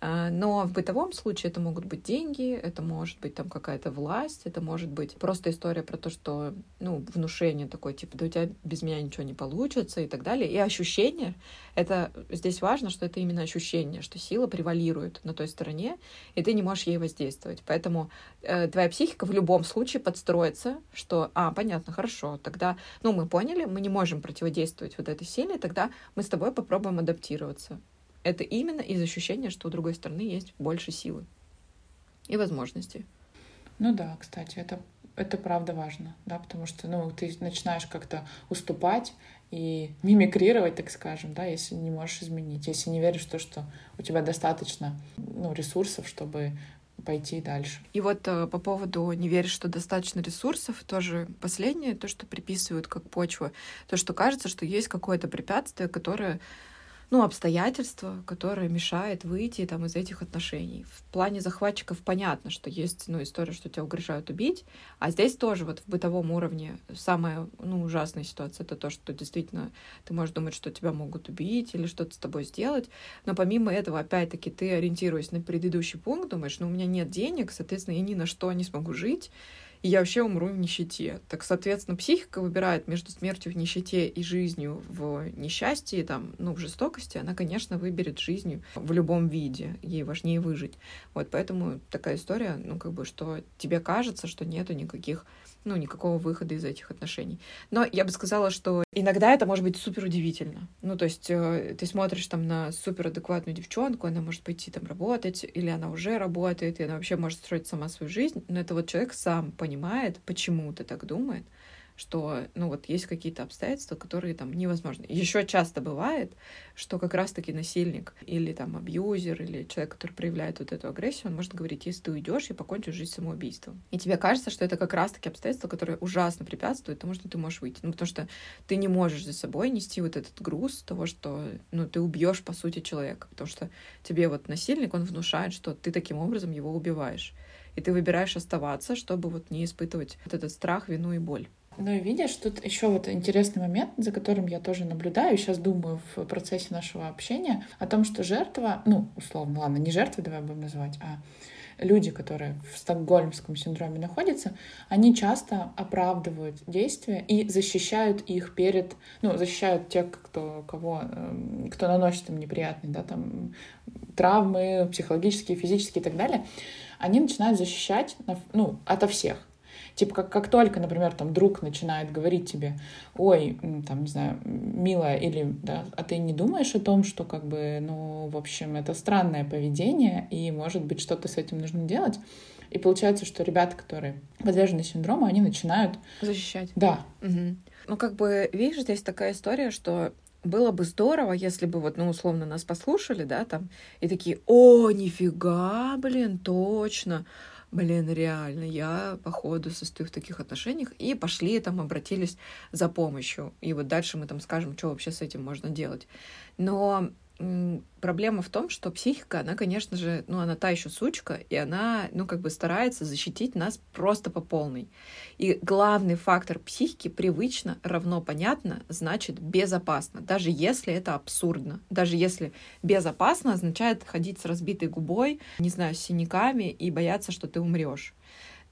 [SPEAKER 2] А, но в бытовом случае это могут быть деньги, это может быть там какая-то власть, это может быть просто история про то, что, ну, внушение такое, типа, да у тебя без меня ничего не получится и так далее. И ощущение, это здесь важно, что это именно ощущение, что сила превалирует на той стороне, и ты не можешь ей воздействовать. Поэтому э, твоя психика в любом случае подстроится, что, а, понятно, хорошо, тогда, ну, мы поняли, мы не можем противодействовать вот этой силе, тогда мы с тобой попробуем адаптироваться это именно из ощущения, что у другой стороны есть больше силы и возможностей.
[SPEAKER 1] Ну да, кстати, это, это правда важно, да, потому что, ну, ты начинаешь как-то уступать и мимикрировать, так скажем, да, если не можешь изменить, если не веришь в то, что у тебя достаточно, ну, ресурсов, чтобы пойти дальше.
[SPEAKER 2] И вот э, по поводу не веришь, что достаточно ресурсов, тоже последнее, то, что приписывают как почва, то, что кажется, что есть какое-то препятствие, которое ну, обстоятельства, которое мешает выйти там, из этих отношений. В плане захватчиков понятно, что есть ну, история, что тебя угрожают убить, а здесь тоже вот в бытовом уровне самая ну, ужасная ситуация — это то, что действительно ты можешь думать, что тебя могут убить или что-то с тобой сделать, но помимо этого, опять-таки, ты, ориентируясь на предыдущий пункт, думаешь, ну, у меня нет денег, соответственно, я ни на что не смогу жить, и я вообще умру в нищете. Так, соответственно, психика выбирает между смертью в нищете и жизнью в несчастье, там, ну, в жестокости, она, конечно, выберет жизнью в любом виде. Ей важнее выжить. Вот поэтому такая история, ну, как бы, что тебе кажется, что нету никаких ну, никакого выхода из этих отношений. Но я бы сказала, что иногда это может быть супер удивительно. Ну, то есть э, ты смотришь там на супер адекватную девчонку, она может пойти там работать, или она уже работает, и она вообще может строить сама свою жизнь, но это вот человек сам понимает, почему ты так думает, что, ну вот, есть какие-то обстоятельства, которые там невозможны. Еще часто бывает, что как раз-таки насильник или там абьюзер или человек, который проявляет вот эту агрессию, он может говорить, если ты уйдешь, я покончу жизнь самоубийством. И тебе кажется, что это как раз-таки обстоятельства, которые ужасно препятствуют тому, что ты можешь выйти. Ну, потому что ты не можешь за собой нести вот этот груз того, что, ну, ты убьешь, по сути, человека. Потому что тебе вот насильник, он внушает, что ты таким образом его убиваешь. И ты выбираешь оставаться, чтобы вот не испытывать вот этот страх, вину и боль.
[SPEAKER 1] Ну и видишь, тут еще вот интересный момент, за которым я тоже наблюдаю, сейчас думаю в процессе нашего общения, о том, что жертва, ну, условно, ладно, не жертва, давай будем называть, а люди, которые в стокгольмском синдроме находятся, они часто оправдывают действия и защищают их перед, ну, защищают тех, кто, кого, эм, кто наносит им неприятные, да, там, травмы психологические, физические и так далее, они начинают защищать, ну, ото всех. Типа, как, как только, например, там друг начинает говорить тебе, ой, там, не знаю, милая, или, да, а ты не думаешь о том, что, как бы, ну, в общем, это странное поведение, и, может быть, что-то с этим нужно делать. И получается, что ребята, которые подвержены синдрому, они начинают...
[SPEAKER 2] Защищать.
[SPEAKER 1] Да.
[SPEAKER 2] Угу. Ну, как бы, видишь, здесь такая история, что было бы здорово, если бы вот, ну, условно, нас послушали, да, там, и такие, о, нифига, блин, точно, блин, реально, я, походу, состою в таких отношениях, и пошли там, обратились за помощью. И вот дальше мы там скажем, что вообще с этим можно делать. Но проблема в том, что психика, она, конечно же, ну, она та еще сучка, и она, ну, как бы старается защитить нас просто по полной. И главный фактор психики привычно, равно понятно, значит безопасно, даже если это абсурдно. Даже если безопасно означает ходить с разбитой губой, не знаю, с синяками и бояться, что ты умрешь.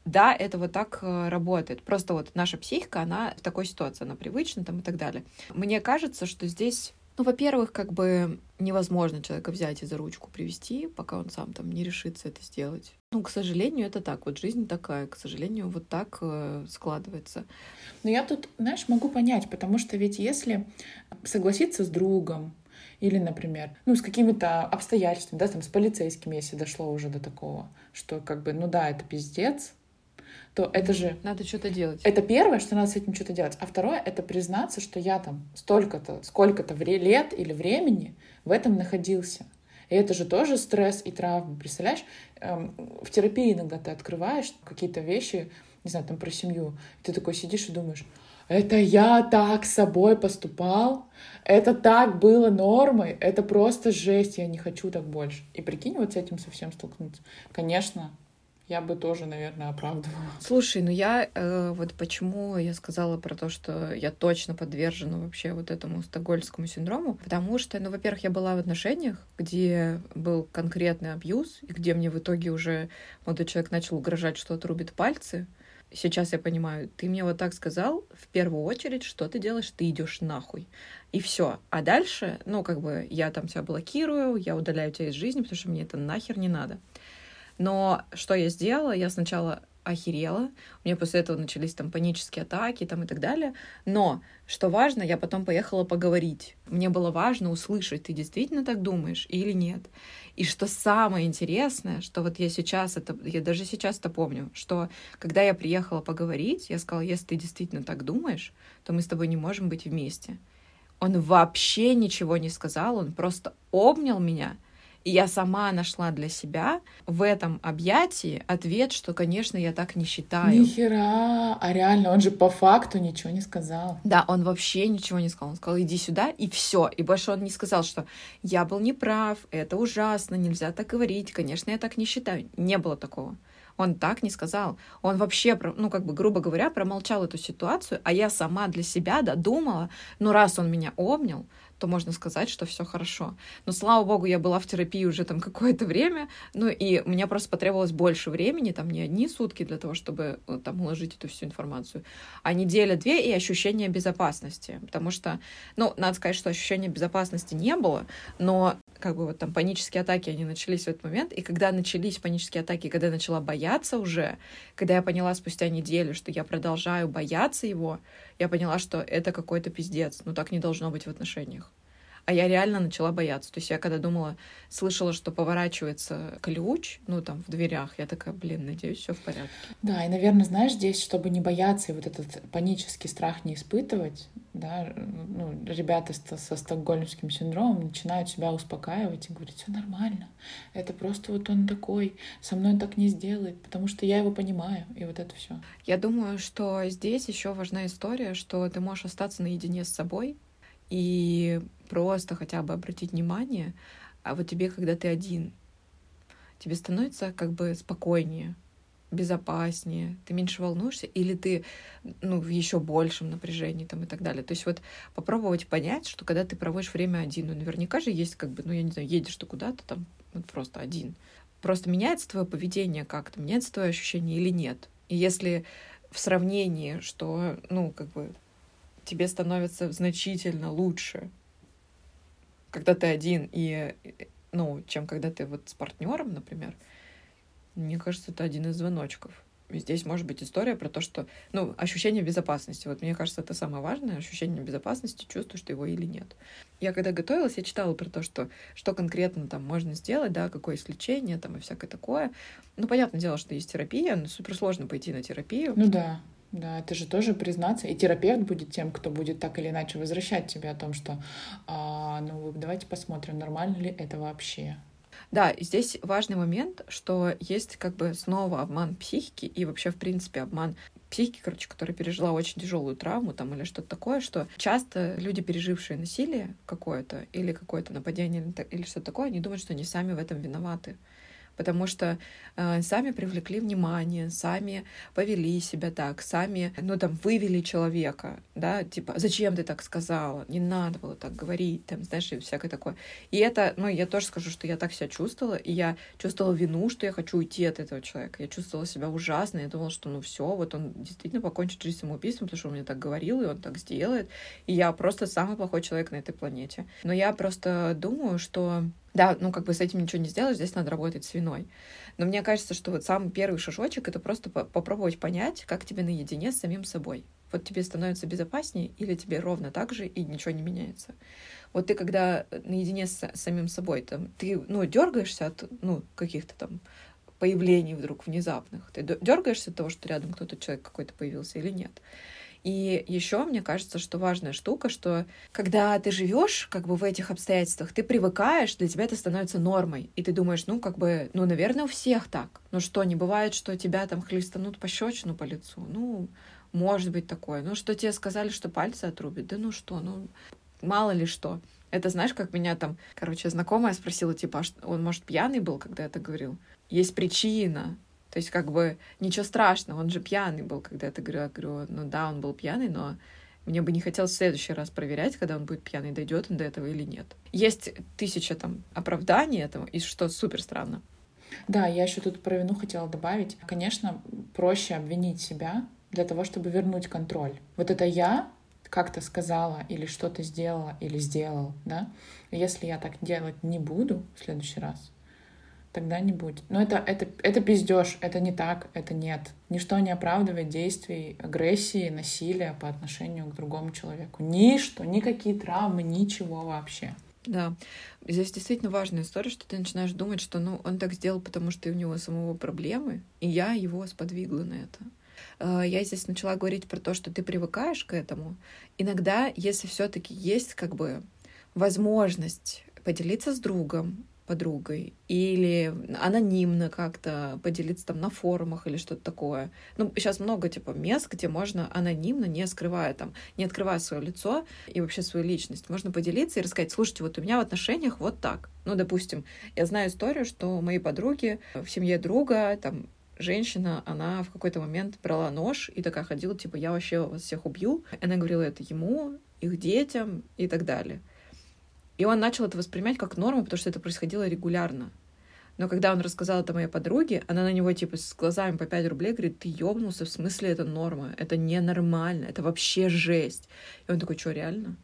[SPEAKER 2] Да, это вот так э, работает. Просто вот наша психика, она в такой ситуации, она привычна там и так далее. Мне кажется, что здесь ну, во-первых, как бы невозможно человека взять и за ручку привести, пока он сам там не решится это сделать. Ну, к сожалению, это так. Вот жизнь такая, к сожалению, вот так э, складывается.
[SPEAKER 1] Но я тут, знаешь, могу понять, потому что ведь если согласиться с другом, или, например, ну, с какими-то обстоятельствами, да, там, с полицейским, если дошло уже до такого, что, как бы, ну да, это пиздец, то это же...
[SPEAKER 2] Надо что-то делать.
[SPEAKER 1] Это первое, что надо с этим что-то делать. А второе — это признаться, что я там столько-то, сколько-то лет или времени в этом находился. И это же тоже стресс и травма. Представляешь, эм, в терапии иногда ты открываешь какие-то вещи, не знаю, там про семью, и ты такой сидишь и думаешь, это я так с собой поступал, это так было нормой, это просто жесть, я не хочу так больше. И прикинь, вот с этим совсем столкнуться. Конечно, я бы тоже, наверное, оправдывала.
[SPEAKER 2] Слушай, ну я э, вот почему я сказала про то, что я точно подвержена вообще вот этому стокгольмскому синдрому, потому что, ну, во-первых, я была в отношениях, где был конкретный абьюз, и где мне в итоге уже молодой человек начал угрожать, что отрубит пальцы. Сейчас я понимаю, ты мне вот так сказал, в первую очередь, что ты делаешь? Ты идешь нахуй. И все. А дальше, ну, как бы, я там себя блокирую, я удаляю тебя из жизни, потому что мне это нахер не надо. Но что я сделала? Я сначала охерела. У меня после этого начались там панические атаки там и так далее. Но, что важно, я потом поехала поговорить. Мне было важно услышать, ты действительно так думаешь или нет. И что самое интересное, что вот я сейчас это, я даже сейчас это помню, что когда я приехала поговорить, я сказала, если ты действительно так думаешь, то мы с тобой не можем быть вместе. Он вообще ничего не сказал, он просто обнял меня и я сама нашла для себя в этом объятии ответ, что, конечно, я так не считаю.
[SPEAKER 1] Нихера! А реально, он же по факту ничего не сказал.
[SPEAKER 2] Да, он вообще ничего не сказал. Он сказал, иди сюда, и все. И больше он не сказал, что я был неправ, это ужасно, нельзя так говорить, конечно, я так не считаю. Не было такого. Он так не сказал. Он вообще, ну, как бы, грубо говоря, промолчал эту ситуацию, а я сама для себя додумала, ну, раз он меня обнял, то можно сказать, что все хорошо. Но слава богу, я была в терапии уже там какое-то время, ну и мне просто потребовалось больше времени, там не одни сутки для того, чтобы э, там уложить эту всю информацию, а неделя-две и ощущение безопасности, потому что, ну, надо сказать, что ощущения безопасности не было, но как бы вот там панические атаки, они начались в этот момент, и когда начались панические атаки, когда я начала бояться уже, когда я поняла спустя неделю, что я продолжаю бояться его, я поняла, что это какой-то пиздец, ну так не должно быть в отношениях. А я реально начала бояться. То есть я когда думала, слышала, что поворачивается ключ, ну там в дверях, я такая, блин, надеюсь, все в порядке.
[SPEAKER 1] Да, и, наверное, знаешь, здесь, чтобы не бояться и вот этот панический страх не испытывать, да, ну, ребята со, стокгольмским синдромом начинают себя успокаивать и говорить, все нормально, это просто вот он такой, со мной он так не сделает, потому что я его понимаю, и вот это все.
[SPEAKER 2] Я думаю, что здесь еще важна история, что ты можешь остаться наедине с собой, и просто хотя бы обратить внимание, а вот тебе, когда ты один, тебе становится как бы спокойнее, безопаснее, ты меньше волнуешься, или ты ну, в еще большем напряжении там и так далее. То есть вот попробовать понять, что когда ты проводишь время один, ну наверняка же есть как бы, ну я не знаю, едешь ты куда-то там вот просто один. Просто меняется твое поведение как-то, меняется твое ощущение или нет. И если в сравнении, что, ну, как бы тебе становится значительно лучше, когда ты один, и, ну, чем когда ты вот с партнером, например, мне кажется, это один из звоночков. И здесь может быть история про то, что, ну, ощущение безопасности. Вот мне кажется, это самое важное, ощущение безопасности, чувствуешь ты его или нет. Я когда готовилась, я читала про то, что, что конкретно там можно сделать, да, какое исключение там и всякое такое. Ну, понятное дело, что есть терапия, но супер сложно пойти на терапию.
[SPEAKER 1] Ну да. Да, это же тоже признаться. И терапевт будет тем, кто будет так или иначе возвращать тебе о том, что а, ну давайте посмотрим, нормально ли это вообще.
[SPEAKER 2] Да, и здесь важный момент, что есть как бы снова обман психики и вообще, в принципе, обман психики, короче, которая пережила очень тяжелую травму там или что-то такое, что часто люди, пережившие насилие какое-то или какое-то нападение или что-то такое, они думают, что они сами в этом виноваты потому что э, сами привлекли внимание, сами повели себя так, сами, ну, там, вывели человека, да, типа, зачем ты так сказала, не надо было так говорить, там, знаешь, и всякое такое. И это, ну, я тоже скажу, что я так себя чувствовала, и я чувствовала вину, что я хочу уйти от этого человека. Я чувствовала себя ужасно, я думала, что, ну, все, вот он действительно покончит жизнь самоубийством, потому что он мне так говорил, и он так сделает, и я просто самый плохой человек на этой планете. Но я просто думаю, что да, ну как бы с этим ничего не сделаешь, здесь надо работать с виной. Но мне кажется, что вот самый первый шажочек — это просто по попробовать понять, как тебе наедине с самим собой. Вот тебе становится безопаснее или тебе ровно так же и ничего не меняется. Вот ты когда наедине с самим собой, там, ты, ну, дергаешься от, ну, каких-то там появлений вдруг внезапных. Ты дергаешься от того, что рядом кто-то человек какой-то появился или нет. И еще мне кажется, что важная штука, что когда ты живешь как бы в этих обстоятельствах, ты привыкаешь, для тебя это становится нормой. И ты думаешь, ну, как бы, ну, наверное, у всех так. Ну что, не бывает, что тебя там хлестанут по щечину по лицу? Ну, может быть такое. Ну, что тебе сказали, что пальцы отрубят? Да ну что, ну, мало ли что. Это знаешь, как меня там, короче, знакомая спросила, типа, а он, может, пьяный был, когда это говорил? Есть причина. То есть как бы ничего страшного, он же пьяный был, когда это говорю. Я говорю, ну да, он был пьяный, но мне бы не хотелось в следующий раз проверять, когда он будет пьяный, дойдет он до этого или нет. Есть тысяча там оправданий этому, и что супер странно.
[SPEAKER 1] Да, я еще тут про вину хотела добавить. Конечно, проще обвинить себя для того, чтобы вернуть контроль. Вот это я как-то сказала или что-то сделала или сделал, да? Если я так делать не буду в следующий раз, тогда не будет. Но это, это, это пиздеж, это не так, это нет. Ничто не оправдывает действий агрессии, насилия по отношению к другому человеку. Ничто, никакие травмы, ничего вообще.
[SPEAKER 2] Да, здесь действительно важная история, что ты начинаешь думать, что ну он так сделал, потому что у него самого проблемы, и я его сподвигла на это. А, я здесь начала говорить про то, что ты привыкаешь к этому. Иногда, если все-таки есть как бы возможность поделиться с другом, подругой, или анонимно как-то поделиться там на форумах или что-то такое. Ну, сейчас много, типа, мест, где можно анонимно, не скрывая там, не открывая свое лицо и вообще свою личность, можно поделиться и рассказать, слушайте, вот у меня в отношениях вот так. Ну, допустим, я знаю историю, что мои подруги в семье друга, там, женщина, она в какой-то момент брала нож и такая ходила, типа, я вообще вас всех убью. Она говорила это ему, их детям и так далее. И он начал это воспринимать как норму, потому что это происходило регулярно. Но когда он рассказал это моей подруге, она на него типа с глазами по 5 рублей говорит, ты ёбнулся, в смысле это норма, это ненормально, это вообще жесть. И он такой, что, реально?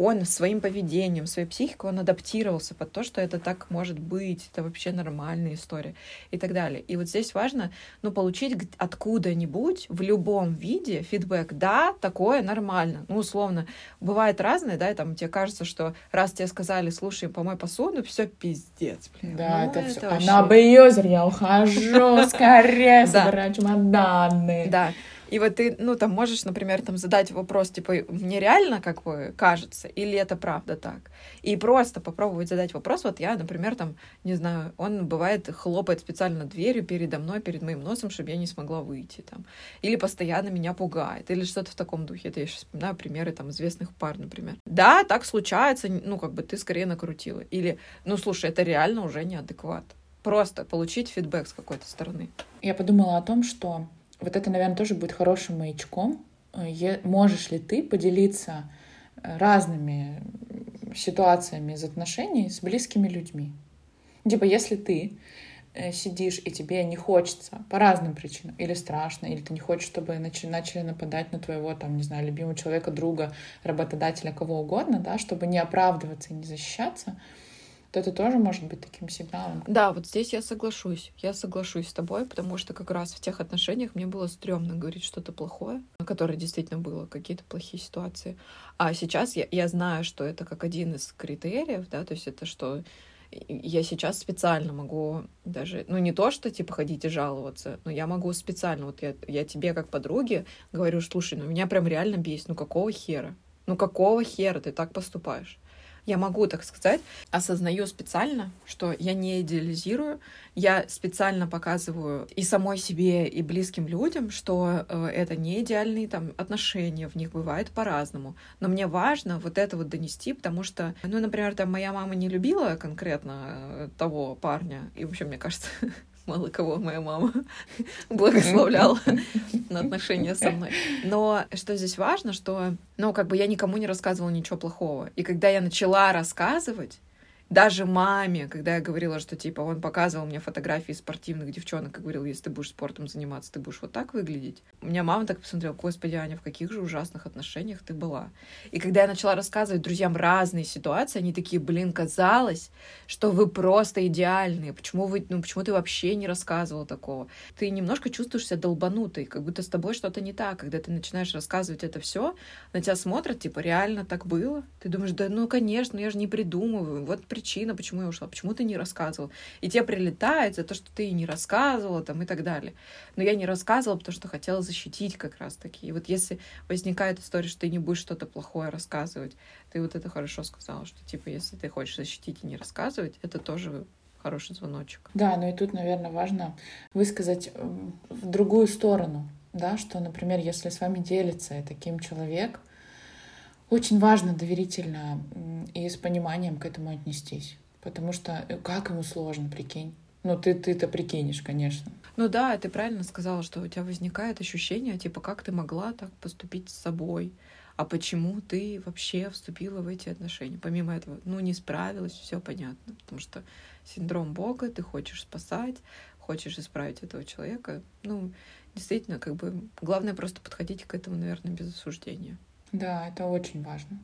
[SPEAKER 2] Он своим поведением, своей психикой, он адаптировался под то, что это так может быть, это вообще нормальная история и так далее. И вот здесь важно, ну, получить откуда-нибудь в любом виде фидбэк. Да, такое нормально. Ну, условно, бывает разное, да, и там тебе кажется, что раз тебе сказали, слушай, помой посуду, все пиздец.
[SPEAKER 1] Блин. Да, ну, это, это все. Вообще... Она бьёзер, я ухожу, скорее собираю чемоданы.
[SPEAKER 2] Да. И вот ты, ну, там можешь, например, там задать вопрос, типа, мне реально, как бы, кажется, или это правда так? И просто попробовать задать вопрос. Вот я, например, там, не знаю, он бывает хлопает специально дверью передо мной, перед моим носом, чтобы я не смогла выйти, там. Или постоянно меня пугает, или что-то в таком духе. Это я сейчас вспоминаю примеры, там, известных пар, например. Да, так случается, ну, как бы ты скорее накрутила. Или, ну, слушай, это реально уже неадекват. Просто получить фидбэк с какой-то стороны.
[SPEAKER 1] Я подумала о том, что вот это, наверное, тоже будет хорошим маячком. Можешь ли ты поделиться э, разными ситуациями из отношений с близкими людьми? Типа, если ты э, сидишь и тебе не хочется по разным причинам, или страшно, или ты не хочешь, чтобы начали, нападать на твоего, там, не знаю, любимого человека, друга, работодателя, кого угодно, да, чтобы не оправдываться и не защищаться, то это тоже может быть таким сигналом.
[SPEAKER 2] Да, вот здесь я соглашусь. Я соглашусь с тобой, потому что как раз в тех отношениях мне было стрёмно говорить что-то плохое, которое действительно было, какие-то плохие ситуации. А сейчас я, я знаю, что это как один из критериев, да, то есть это что я сейчас специально могу даже, ну не то, что типа ходите жаловаться, но я могу специально, вот я, я тебе как подруге говорю, слушай, ну меня прям реально бесит, ну какого хера? Ну какого хера ты так поступаешь? Я могу, так сказать, осознаю специально, что я не идеализирую, я специально показываю и самой себе, и близким людям, что э, это не идеальные там отношения, в них бывает по-разному. Но мне важно вот это вот донести, потому что, ну, например, там моя мама не любила конкретно э, того парня, и вообще, мне кажется, мало кого моя мама благословляла на отношения со мной. Но что здесь важно, что, ну, как бы я никому не рассказывала ничего плохого. И когда я начала рассказывать, даже маме, когда я говорила, что, типа, он показывал мне фотографии спортивных девчонок и говорил, если ты будешь спортом заниматься, ты будешь вот так выглядеть. У меня мама так посмотрела, господи, Аня, в каких же ужасных отношениях ты была. И когда я начала рассказывать друзьям разные ситуации, они такие, блин, казалось, что вы просто идеальные. Почему вы, ну, почему ты вообще не рассказывал такого? Ты немножко чувствуешь себя долбанутой, как будто с тобой что-то не так. Когда ты начинаешь рассказывать это все, на тебя смотрят, типа, реально так было? Ты думаешь, да ну, конечно, я же не придумываю. Вот причина, почему я ушла, почему ты не рассказывал. И тебе прилетает за то, что ты не рассказывала там и так далее. Но я не рассказывала, потому что хотела защитить как раз таки. И вот если возникает история, что ты не будешь что-то плохое рассказывать, ты вот это хорошо сказала, что типа если ты хочешь защитить и не рассказывать, это тоже хороший звоночек.
[SPEAKER 1] Да, ну и тут, наверное, важно высказать в другую сторону, да, что, например, если с вами делится таким человек, очень важно доверительно и с пониманием к этому отнестись. Потому что э, как ему сложно, прикинь. Ну, ты, ты-то прикинешь, конечно.
[SPEAKER 2] Ну да, ты правильно сказала, что у тебя возникает ощущение, типа, как ты могла так поступить с собой, а почему ты вообще вступила в эти отношения. Помимо этого, ну, не справилась, все понятно, потому что синдром Бога, ты хочешь спасать, хочешь исправить этого человека. Ну, действительно, как бы, главное просто подходить к этому, наверное, без осуждения.
[SPEAKER 1] Да, это очень важно.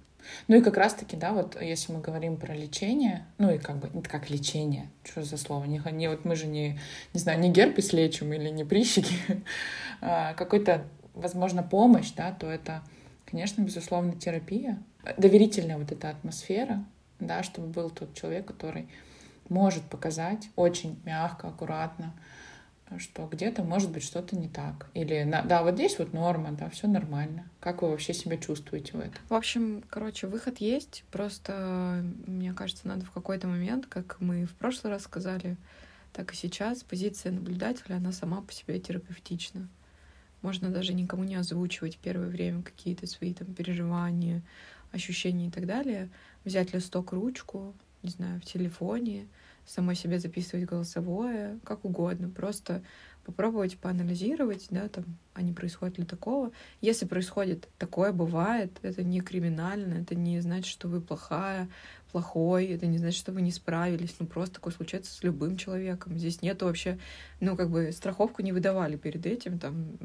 [SPEAKER 1] Ну и как раз-таки, да, вот если мы говорим про лечение, ну и как бы, как лечение, что за слово, не, не вот мы же не, не знаю, не герпес лечим или не прыщики, а какой-то, возможно, помощь, да, то это, конечно, безусловно, терапия, доверительная вот эта атмосфера, да, чтобы был тот человек, который может показать очень мягко, аккуратно, что где-то может быть что-то не так. Или, да, вот здесь вот норма, да, все нормально. Как вы вообще себя чувствуете в этом?
[SPEAKER 2] В общем, короче, выход есть. Просто, мне кажется, надо в какой-то момент, как мы в прошлый раз сказали, так и сейчас, позиция наблюдателя, она сама по себе терапевтична. Можно даже никому не озвучивать первое время какие-то свои там переживания, ощущения и так далее. Взять листок, ручку, не знаю, в телефоне, самой себе записывать голосовое, как угодно, просто попробовать поанализировать, да, там, а не происходит ли такого. Если происходит такое, бывает, это не криминально, это не значит, что вы плохая, плохой, это не значит, что вы не справились, ну просто такое случается с любым человеком. Здесь нет вообще, ну как бы страховку не выдавали перед этим, там,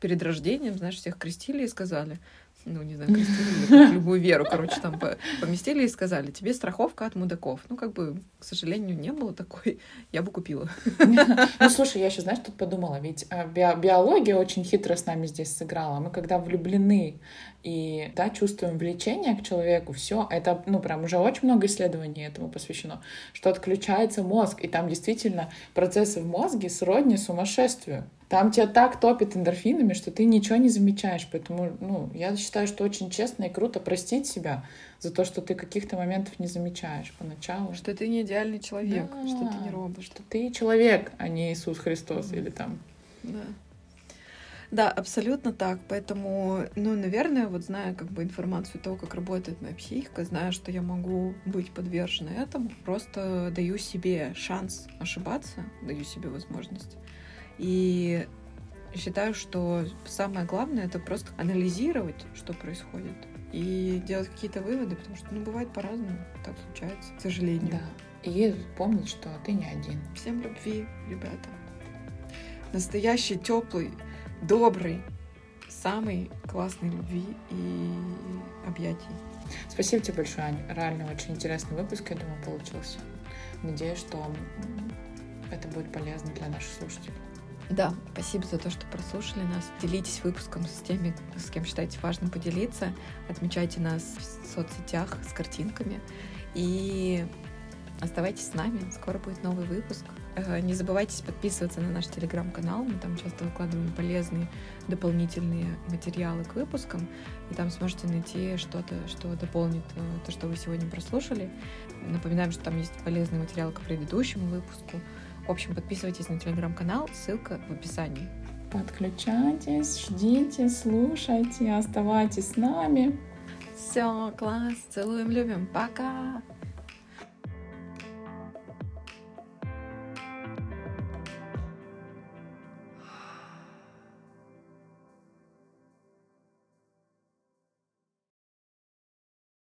[SPEAKER 2] перед рождением, знаешь, всех крестили и сказали, ну, не знаю, крестили любую веру, короче, там поместили и сказали, тебе страховка от мудаков. Ну, как бы, к сожалению, не было такой, я бы купила.
[SPEAKER 1] Ну, слушай, я еще, знаешь, тут подумала, ведь э, биология очень хитро с нами здесь сыграла. Мы когда влюблены и, да, чувствуем влечение к человеку, все, это, ну, прям уже очень много исследований этому посвящено, что отключается мозг, и там действительно процессы в мозге сродни сумасшествию. Там тебя так топит эндорфинами, что ты ничего не замечаешь. Поэтому, ну, я считаю, что очень честно и круто простить себя за то, что ты каких-то моментов не замечаешь поначалу.
[SPEAKER 2] Что ты не идеальный человек, да, что ты не робот.
[SPEAKER 1] Что ты человек, а не Иисус Христос mm или там.
[SPEAKER 2] Да. Да, абсолютно так. Поэтому, ну, наверное, вот зная как бы информацию того, как работает моя психика, зная, что я могу быть подвержена этому, просто даю себе шанс ошибаться, даю себе возможность и считаю, что самое главное это просто анализировать, что происходит, и делать какие-то выводы, потому что, ну, бывает по-разному, так случается, к сожалению.
[SPEAKER 1] Да. И помнить, что ты не один.
[SPEAKER 2] Всем любви, ребята. Настоящий, теплый, добрый, самый классный любви и объятий.
[SPEAKER 1] Спасибо тебе большое, Ань. Реально очень интересный выпуск, я думаю, получился. Надеюсь, что это будет полезно для наших слушателей.
[SPEAKER 2] Да, спасибо за то, что прослушали нас. Делитесь выпуском с теми, с кем считаете важным поделиться. Отмечайте нас в соцсетях с картинками. И Оставайтесь с нами, скоро будет новый выпуск. Э, не забывайте подписываться на наш телеграм-канал, мы там часто выкладываем полезные дополнительные материалы к выпускам, и там сможете найти что-то, что дополнит э, то, что вы сегодня прослушали. Напоминаем, что там есть полезные материалы к предыдущему выпуску. В общем, подписывайтесь на телеграм-канал, ссылка в описании.
[SPEAKER 1] Подключайтесь, ждите, слушайте, оставайтесь с нами.
[SPEAKER 2] Все, класс, целуем, любим, пока!